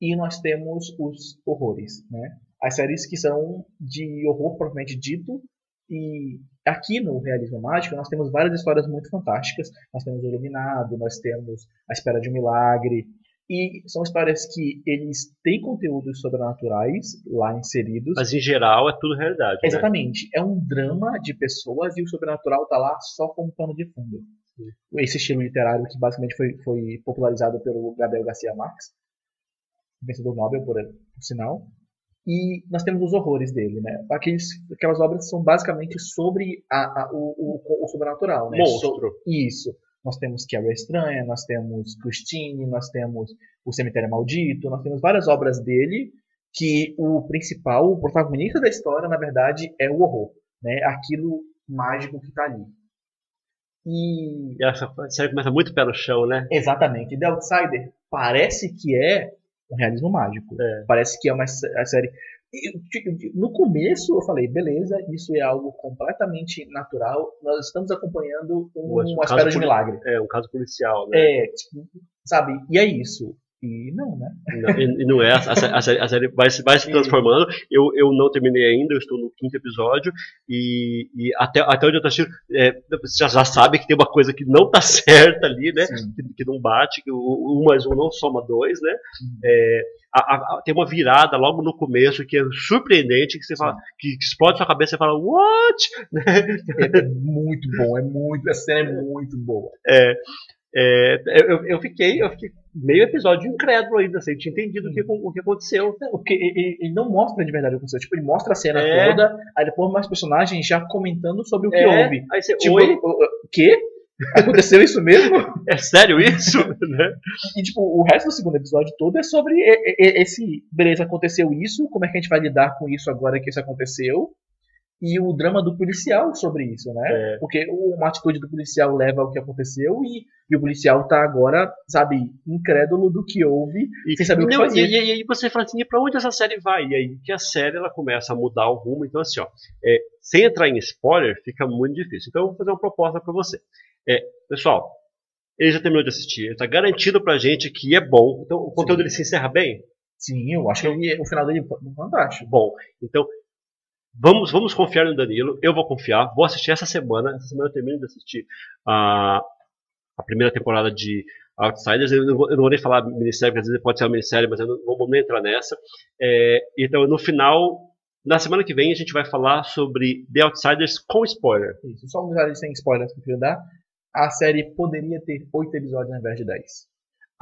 e nós temos os horrores, né? As séries que são de horror propriamente dito, e aqui no Realismo Mágico nós temos várias histórias muito fantásticas. Nós temos o Iluminado, nós temos A Espera de um Milagre. E são histórias que eles têm conteúdos sobrenaturais lá inseridos. Mas em geral é tudo realidade. né? Exatamente. É um drama de pessoas e o sobrenatural tá lá só como pano de fundo. Esse estilo literário que basicamente foi, foi popularizado pelo Gabriel Garcia Marques, vencedor Nobel, por, por sinal. E nós temos os horrores dele, né? Aqueles, aquelas obras são basicamente sobre a, a- o, o, o sobrenatural, né? So- Monstro. isso. Nós temos Carrie a Estranha, nós temos Christine, nós temos O Cemitério Maldito, nós temos várias obras dele que o principal, o protagonista da história, na verdade, é o horror, né? Aquilo mágico que está ali. E essa série começa muito no chão, né? exatamente, The Outsider parece que é um realismo mágico. É. Parece que é uma a série no começo eu falei, beleza, isso é algo completamente natural. Nós estamos acompanhando um, um uma espera de milagre. É, um caso policial, né? É, tipo, sabe? E é isso. E não, né? Não, e, e, não é, a, a, série, a série vai, vai se transformando. Eu, eu não terminei ainda, eu estou no quinto episódio. E, e até, até onde eu estou assistindo, é, você já, já, sabe que tem uma coisa que não está certa ali, né? Que, que, não bate, que o, um mais um não soma dois, né? É, a, a, tem uma virada logo no começo que é surpreendente, que você fala, que, que explode sua cabeça e fala, what? É muito bom, é muito, a série é muito boa. É, é, eu, eu, fiquei, eu fiquei meio episódio incrédulo ainda, assim, tinha entendido o que, o que aconteceu. Porque ele, ele, não mostra de verdade o que aconteceu. Tipo, ele mostra a cena é. toda, aí depois mais personagens já comentando sobre o que é. houve. Aí você, tipo, oi? O, quê? Aconteceu isso mesmo? É sério isso? né? E tipo, o resto do segundo episódio todo é sobre esse. Beleza, aconteceu isso, como é que a gente vai lidar com isso agora que isso aconteceu? E o drama do policial sobre isso, né? É. Porque uma atitude do policial leva ao que aconteceu e, e o policial tá agora, sabe, incrédulo do que houve, e, sem saber o que fazer. E, e, aí você fala assim, e pra onde essa série vai? E aí que a série ela começa a mudar o rumo. Então assim, ó, é, sem entrar em spoiler, fica muito difícil. Então eu vou fazer uma proposta para você. É, pessoal, ele já terminou de assistir, ele tá garantido pra gente que é bom. Então o conteúdo Sim. ele se encerra bem? Sim, eu acho que ele, o final dele é fantástico. Bom, então Vamos, vamos confiar no Danilo. Eu vou confiar. Vou assistir essa semana. Essa semana eu termino de assistir a, a primeira temporada de Outsiders. Eu não, vou, eu não vou nem falar minissérie, porque às vezes pode ser uma minissérie, mas eu não vou nem entrar nessa. É, então, no final, na semana que vem, a gente vai falar sobre The Outsiders com spoiler. Isso, só um detalhe sem spoilers que eu queria dar. A série poderia ter oito episódios ao invés de dez.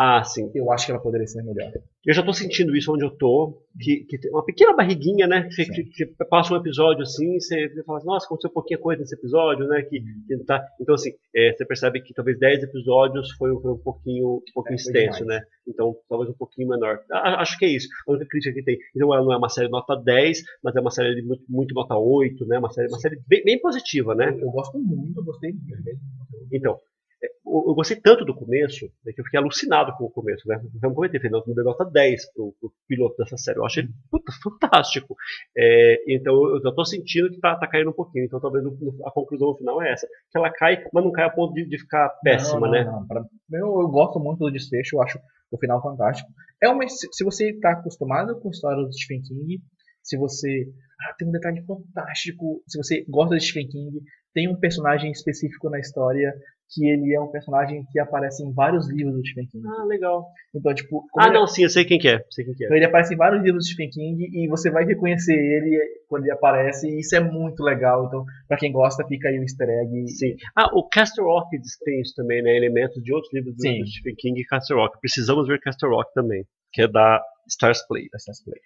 Ah, sim. Eu acho que ela poderia ser melhor. Eu já tô sentindo isso onde eu tô, que, que tem uma pequena barriguinha, né? Que, que, que, passa um episódio assim, você, fala, nossa, aconteceu pouquinha coisa nesse episódio, né? Que, que tá... Então, assim, é, você percebe que talvez 10 episódios foi, foi um pouquinho, um pouquinho é, extenso, né? Então, talvez um pouquinho menor. Acho que é isso. A única crítica que tem. Então, ela não é uma série nota 10, mas é uma série muito, muito nota 8, né? Uma série, uma série bem, bem positiva, né? Eu, eu gosto muito, eu gostei muito. Então, eu gostei tanto do começo né, que eu fiquei alucinado com o começo. Né? Vamos comentar, não deu nota 10 pro, pro piloto dessa série. Eu achei puta, fantástico. É, então eu já tô sentindo que tá, tá, caindo um pouquinho. Então talvez a conclusão final é essa. Que ela cai, mas não cai a ponto de, de ficar péssima, não, não, né? Não. Pra, eu, eu gosto muito do desfecho, eu acho o final fantástico. É uma, se você está acostumado com a história do Stephen King, se você. Ah, tem um detalhe fantástico. Se você gosta de Stephen King, tem um personagem específico na história que ele é um personagem que aparece em vários livros do Stephen King. Ah, legal. Então, tipo. Ah, ele... não, sim, eu sei quem que é. Sei quem que é. Então, ele aparece em vários livros do Stephen King e você vai reconhecer ele quando ele aparece, e isso é muito legal. Então, pra quem gosta, fica aí o easter egg. Sim. Ah, o Castor Rock tem isso também, né? Elementos de outros livros do, do Stephen King e Castor Rock. Precisamos ver Castor Rock também, que é da Stars Play. Da Stars Play.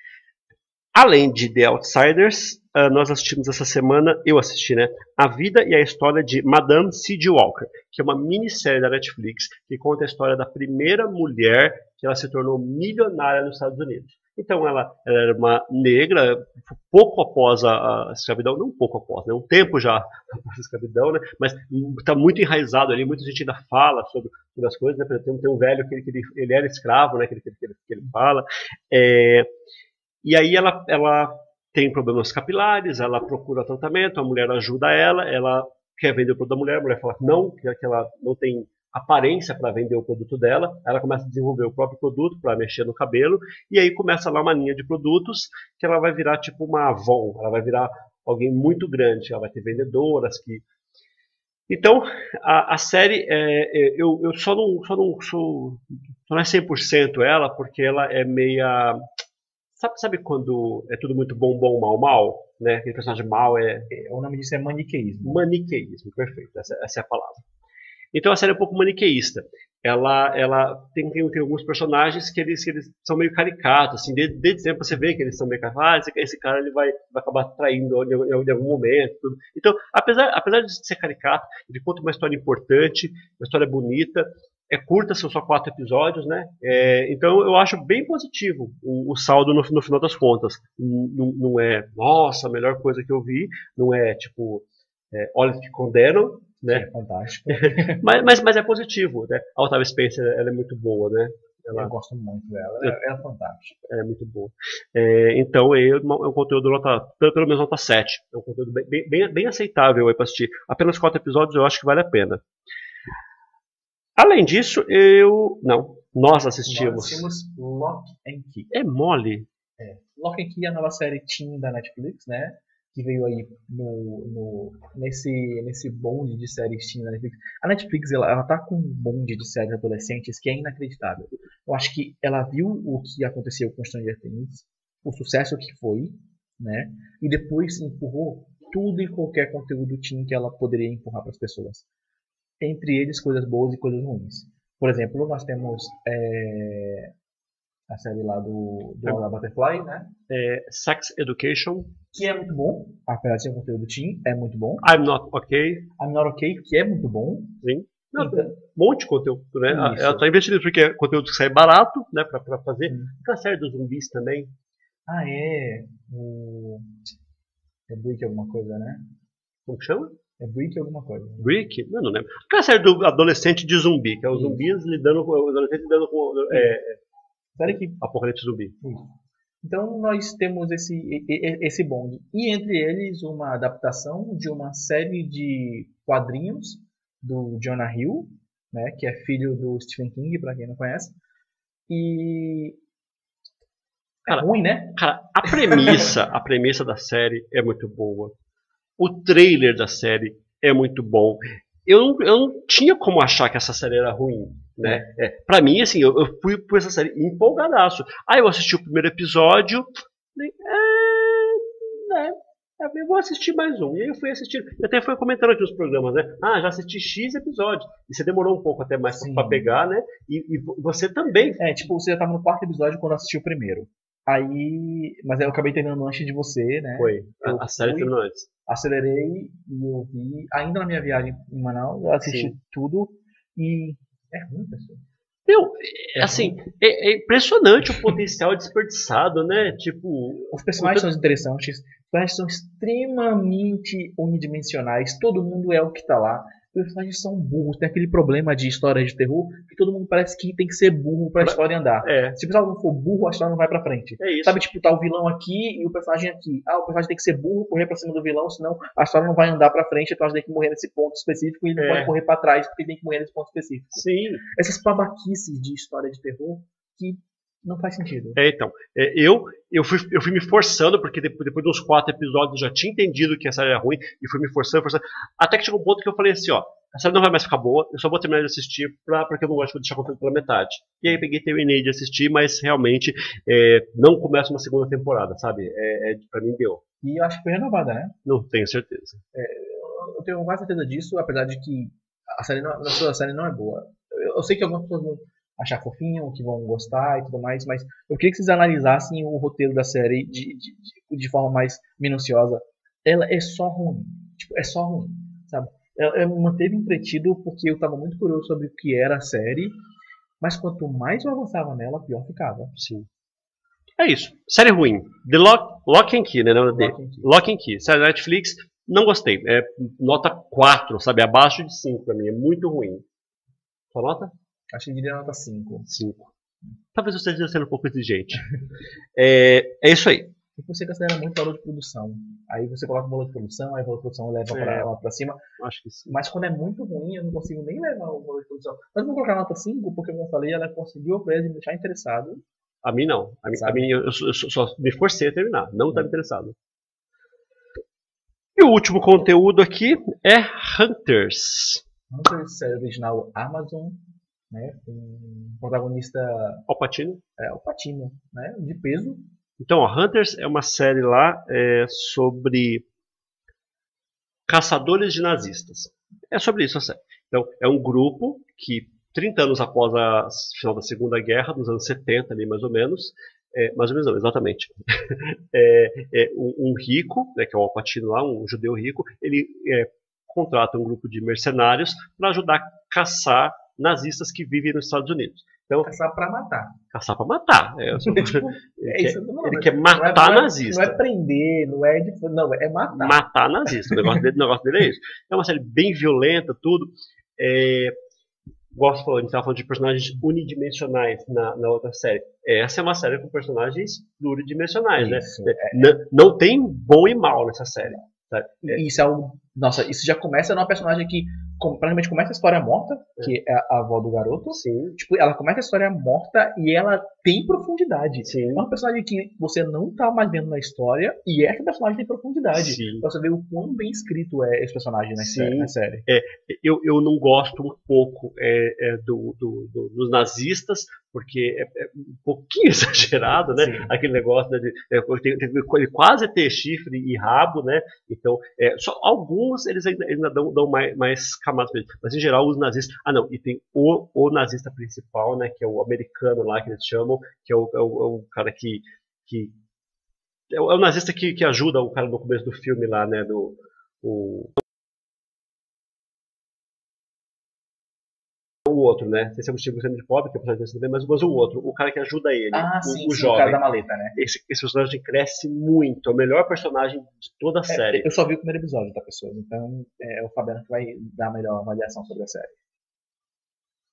Além de The Outsiders, uh, nós assistimos essa semana, eu assisti, né? A Vida e a História de Madame C.G. Walker, que é uma minissérie da Netflix que conta a história da primeira mulher que ela se tornou milionária nos Estados Unidos. Então ela, ela era uma negra, pouco após a, a, escravidão, não pouco após, né? um tempo já após a escravidão, né? mas está muito enraizado ali, muita gente ainda fala sobre, sobre as coisas, né? tem, tem um velho que, ele, que ele, ele era escravo, né? que, ele, que, ele, que ele fala. É, e aí ela, ela tem problemas capilares, ela procura tratamento, a mulher ajuda ela, ela quer vender o produto da mulher, a mulher fala que não, que ela não tem aparência para vender o produto dela, ela começa a desenvolver o próprio produto para mexer no cabelo, e aí começa lá uma linha de produtos que ela vai virar tipo uma Avon, ela vai virar alguém muito grande, ela vai ter vendedoras que então, a, a série, é, é, eu, eu só não, só não sou, não é 100% ela, porque ela é meia, Sabe, sabe quando é tudo muito bom, bom, mal, mal? Né? Aquele personagem mal é. é o nome disso é maniqueísmo. Maniqueísmo, perfeito. Essa, essa, é a palavra. Então a série é um pouco maniqueísta. Ela, ela tem, tem, tem alguns personagens que eles, que eles são meio caricatos, assim, desde, desde sempre você vê que eles são meio caricatos, ah, esse, esse, cara ele vai, vai acabar traindo em, em, algum momento. Tudo. Então, apesar, apesar de ser caricato, ele conta uma história importante, uma história bonita, é curta, são só quatro episódios, né? É, então eu acho bem positivo o, o saldo no, no, final das contas. Não, não, é, nossa, a melhor coisa que eu vi, não é tipo, é, olha que condenam, né? É fantástico. mas, mas, mas, é positivo, né? A Otávia Spencer ela é muito boa, né? Ela, eu gosto muito dela, é, é fantástica. É muito boa. É, então é, é um conteúdo nota, pelo menos nota 7. É um conteúdo bem, bem, bem aceitável para assistir. Apenas quatro episódios eu acho que vale a pena. Além disso, eu. Não, nós assistimos. Nós assistimos Lock and Key. É mole. É. Lock and Key é a nova série teen da Netflix, né? Que veio aí no, no, nesse, nesse bonde de séries teen da Netflix. A Netflix, ela, ela tá com um bonde de séries adolescentes que é inacreditável. Eu acho que ela viu o que aconteceu com Stranger Things, o sucesso que foi, né? E depois empurrou tudo e qualquer conteúdo teen que ela poderia empurrar para as pessoas entre eles coisas boas e coisas ruins. Por exemplo, nós temos é, a série lá do, do é. Butterfly, né? É, Sex Education. Que é muito bom, apesar de ser um conteúdo teen, é muito bom. I'm Not Okay. I'm Not Okay, que é muito bom. Sim. Não, então, um monte de conteúdo, né? Isso. Ela está investindo porque é conteúdo que sai barato, né? Pra, pra fazer. Hum. Tem a série dos zumbis também. Ah, é. O... É Brick alguma coisa, né? Como que chama? É Brick alguma coisa. Brick? Eu não lembro. Aquela série do adolescente de zumbi, que é os zumbis lidando. Os adolescentes lidando com. É, série que... Apocalipse zumbi. Isso. Então nós temos esse, esse bonde. E entre eles uma adaptação de uma série de quadrinhos do Jonah Hill, né, que é filho do Stephen King, para quem não conhece. E é cara, ruim, né? Cara, a premissa, a premissa da série é muito boa. O trailer da série é muito bom. Eu não, eu não tinha como achar que essa série era ruim. Né? É, pra mim, assim, eu, eu fui por essa série empolgadaço. Aí eu assisti o primeiro episódio. É, é, eu vou assistir mais um. E aí eu fui assistindo. E até foi comentando aqui nos programas, né? Ah, já assisti X episódios. E você demorou um pouco até mais pra pegar, né? E, e, você também. É, tipo, você já tava no quarto episódio quando assistiu o primeiro. Aí. Mas eu acabei terminando antes de você, né? Foi. A, a série terminou antes acelerei e eu vi, ainda na minha viagem em Manaus, eu assisti Sim. tudo e é ruim, pessoal. Meu, é assim, é, é, impressionante o potencial desperdiçado, né? Tipo. Os personagens são interessantes, os personagens são extremamente unidimensionais, todo mundo é o que tá lá personagens são burros. Tem aquele problema de história de terror que todo mundo parece que tem que ser burro pra história andar. É. Se o personagem não for burro, a história não vai pra frente. É Sabe, tipo, tá o vilão aqui e o personagem aqui. Ah, o personagem tem que ser burro, correr pra cima do vilão, senão a história não vai andar pra frente, então a gente tem que morrer nesse ponto específico e ele não é. pode correr pra trás porque tem que morrer nesse ponto específico. Sim. Essas babaquices de história de terror que não faz sentido. É, então. É, eu, eu, fui, eu fui me forçando, porque depois, depois dos quatro episódios eu já tinha entendido que essa série era ruim, e fui me forçando, forçando. Até que chegou um ponto que eu falei assim, ó, a série não vai mais ficar boa, eu só vou terminar de assistir pra, porque eu não gosto de deixar conteúdo pela metade. E aí peguei e terminei de assistir, mas realmente é, não começa uma segunda temporada, sabe? É, é, pra mim deu. E eu acho que foi renovada, né? Não tenho certeza. É, eu tenho quase certeza disso, apesar de que a série não, a série não é boa. Eu, eu sei que algumas pessoas achar fofinho, que vão gostar e tudo mais, mas eu queria que vocês analisassem o roteiro da série de, de, de, forma mais minuciosa. Ela é só ruim. Tipo, é só ruim, sabe? Me manteve entretido porque eu estava muito curioso sobre o que era a série, mas quanto mais eu avançava nela, pior ficava. Sim. É isso. Série ruim. The Lock, Lock and Key, né? Não, Lock, and Key. Lock and Key. Série Netflix, não gostei. É nota 4, sabe? Abaixo de 5 pra mim. É muito ruim. Sua nota? Acho que eu diria nota 5. 5. Talvez você esteja sendo um pouco exigente. é, é isso aí. E você considera muito valor de produção. Aí você coloca o valor de produção, aí o valor de produção leva é, pra, lá pra cima. Acho que sim. Mas quando é muito ruim, eu não consigo nem levar o valor de produção. Mas vou colocar nota 5, porque como eu falei, ela conseguiu a me deixar interessado. A mim não. A mim, a mim eu, eu, eu, só me forcei a terminar. Não estava interessado. E o último conteúdo aqui é Hunters. Hunters é original Amazon né? Um protagonista. Alpatino. É, Alpatino, né? De peso. Então, ó, Hunters é uma série lá é, sobre caçadores de nazistas. É sobre isso a série. Então, é um grupo que, 30 anos após o final da Segunda Guerra, nos anos 70 ali mais ou menos, é, mais ou menos não, exatamente, é, é um, um, rico, né, que é o Alpatino lá, um judeu rico, ele é, contrata um grupo de mercenários para ajudar a caçar nazistas que vivem nos Estados Unidos. Então, caçar para matar. Caçar para matar. É, tipo, ele, é quer, não, ele quer matar não é, nazista. Não é prender, não é. Não, é matar. Matar nazista. O negócio dele, o negócio dele é isso. É uma série bem violenta, tudo. É, gosto gente estava falando de personagens unidimensionais na, na outra série. Essa é uma série com personagens pluridimensionais, né? Isso, né? É. Não, não tem bom e mal nessa série. É. Isso é o. Nossa, isso já começa numa personagem que praticamente começa a história morta, é. que é a avó do garoto. Sim. Tipo, ela começa a história morta e ela tem profundidade. Sim. É uma personagem que você não tá mais vendo na história e essa personagem tem profundidade. Sim. Pra você ver o quão bem escrito é esse personagem na, Sim. na série. É, eu, eu não gosto um pouco é, é do, do, do, dos nazistas, porque é, é, um pouquinho exagerado, né? Sim. Aquele negócio né, de, é, tem, tem, ele quase ter chifre e rabo, né? Então, é, só alguns eles ainda, ainda dão, dão mais, mais camadas mas em geral os nazistas. Ah, não, e tem o, o nazista principal, né? Que é o americano lá que eles chamam, que é o, é o, é o cara que, que é o, é o nazista que, que ajuda o cara no começo do filme lá, né? Do o, o outro, né? Esse é o sendo de pobre, que é o personagem também, mas o outro, o cara que ajuda ele, ah, o, sim, o sim, jovem. O cara da maleta, né? Esse, esse personagem cresce muito, é o melhor personagem de toda a é, série. Eu só vi o primeiro episódio, tá, pessoas? Então é o Fabiano que vai dar a melhor avaliação sobre a série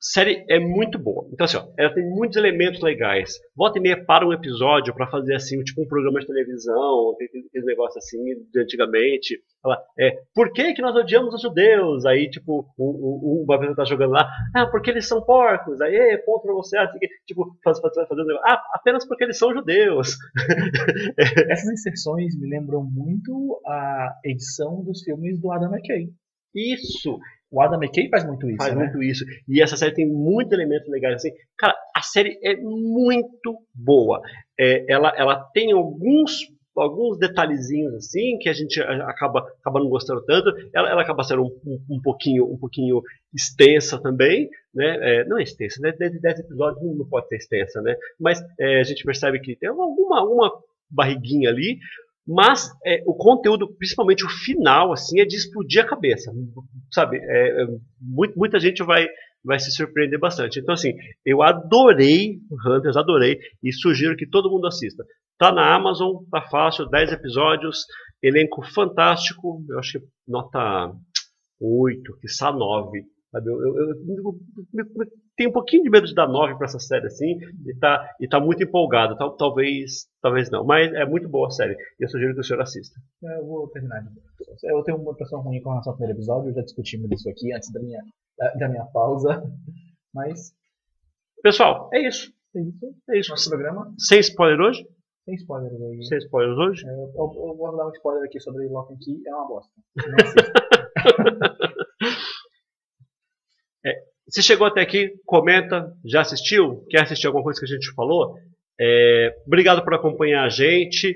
série é muito boa. Então, assim, ó, ela tem muitos elementos legais. Volta e meia para um episódio para fazer assim, tipo um programa de televisão, aquele negócio assim de antigamente. Fala, é, por que, que nós odiamos os judeus? Aí, tipo, o, o, o pessoa tá jogando lá, ah, porque eles são porcos. Aí, é, ponto pra você. Assim, tipo, faz, faz, fazendo negócio, ah, apenas porque eles são judeus. Essas inserções me lembram muito a edição dos filmes do Adam McKay. Isso! O Adam McKay faz muito isso. Faz né? muito isso. E essa série tem muitos elementos legais. Assim. Cara, a série é muito boa. É, ela, ela tem alguns alguns detalhezinhos assim que a gente acaba, acaba não gostando tanto. Ela, ela acaba sendo um, um, um, pouquinho um pouquinho extensa também, né? É, não é extensa, né? De 10 episódios não, pode ser extensa, né? Mas é, a gente percebe que tem alguma, alguma barriguinha ali, mas é, o conteúdo, principalmente o final, assim, é de explodir a cabeça. Sabe? É, é, muito, muita gente vai, vai se surpreender bastante. Então, assim, eu adorei Hunters, adorei, e sugiro que todo mundo assista. Tá na Amazon, tá fácil, 10 episódios, elenco fantástico, eu acho que nota 8, que 9. Sabe? Eu, eu, eu, tenho um pouquinho de medo de dar 9 para essa série assim, e tá, e tá muito empolgado. Tal, talvez, talvez não. Mas é muito boa a série. E eu sugiro que o senhor assista. Eu vou terminar. Eu tenho uma impressão ruim com relação ao primeiro episódio, eu já discutimos isso aqui antes da minha, da minha pausa. Mas. Pessoal, é isso. É isso. É isso. Nosso programa. Sem spoiler hoje? Sem spoilers hoje. Sem spoilers hoje? É, eu, eu, vou dar um spoiler aqui sobre Lock and Key. É uma bosta. é, se chegou até aqui, comenta, já assistiu? Quer assistir alguma coisa que a gente falou? É, obrigado por acompanhar a gente.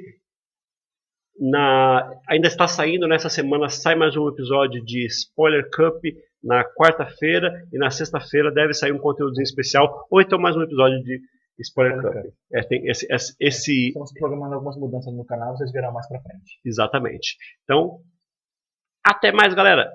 Na, ainda está saindo nessa semana, sai mais um episódio de Spoiler Cup na quarta-feira e na sexta-feira deve sair um conteúdo especial ou então mais um episódio de Spoiler Cup. É, tem esse, esse, esse... Estamos programando algumas mudanças no canal, vocês verão mais pra frente. Exatamente. Então, até mais, galera!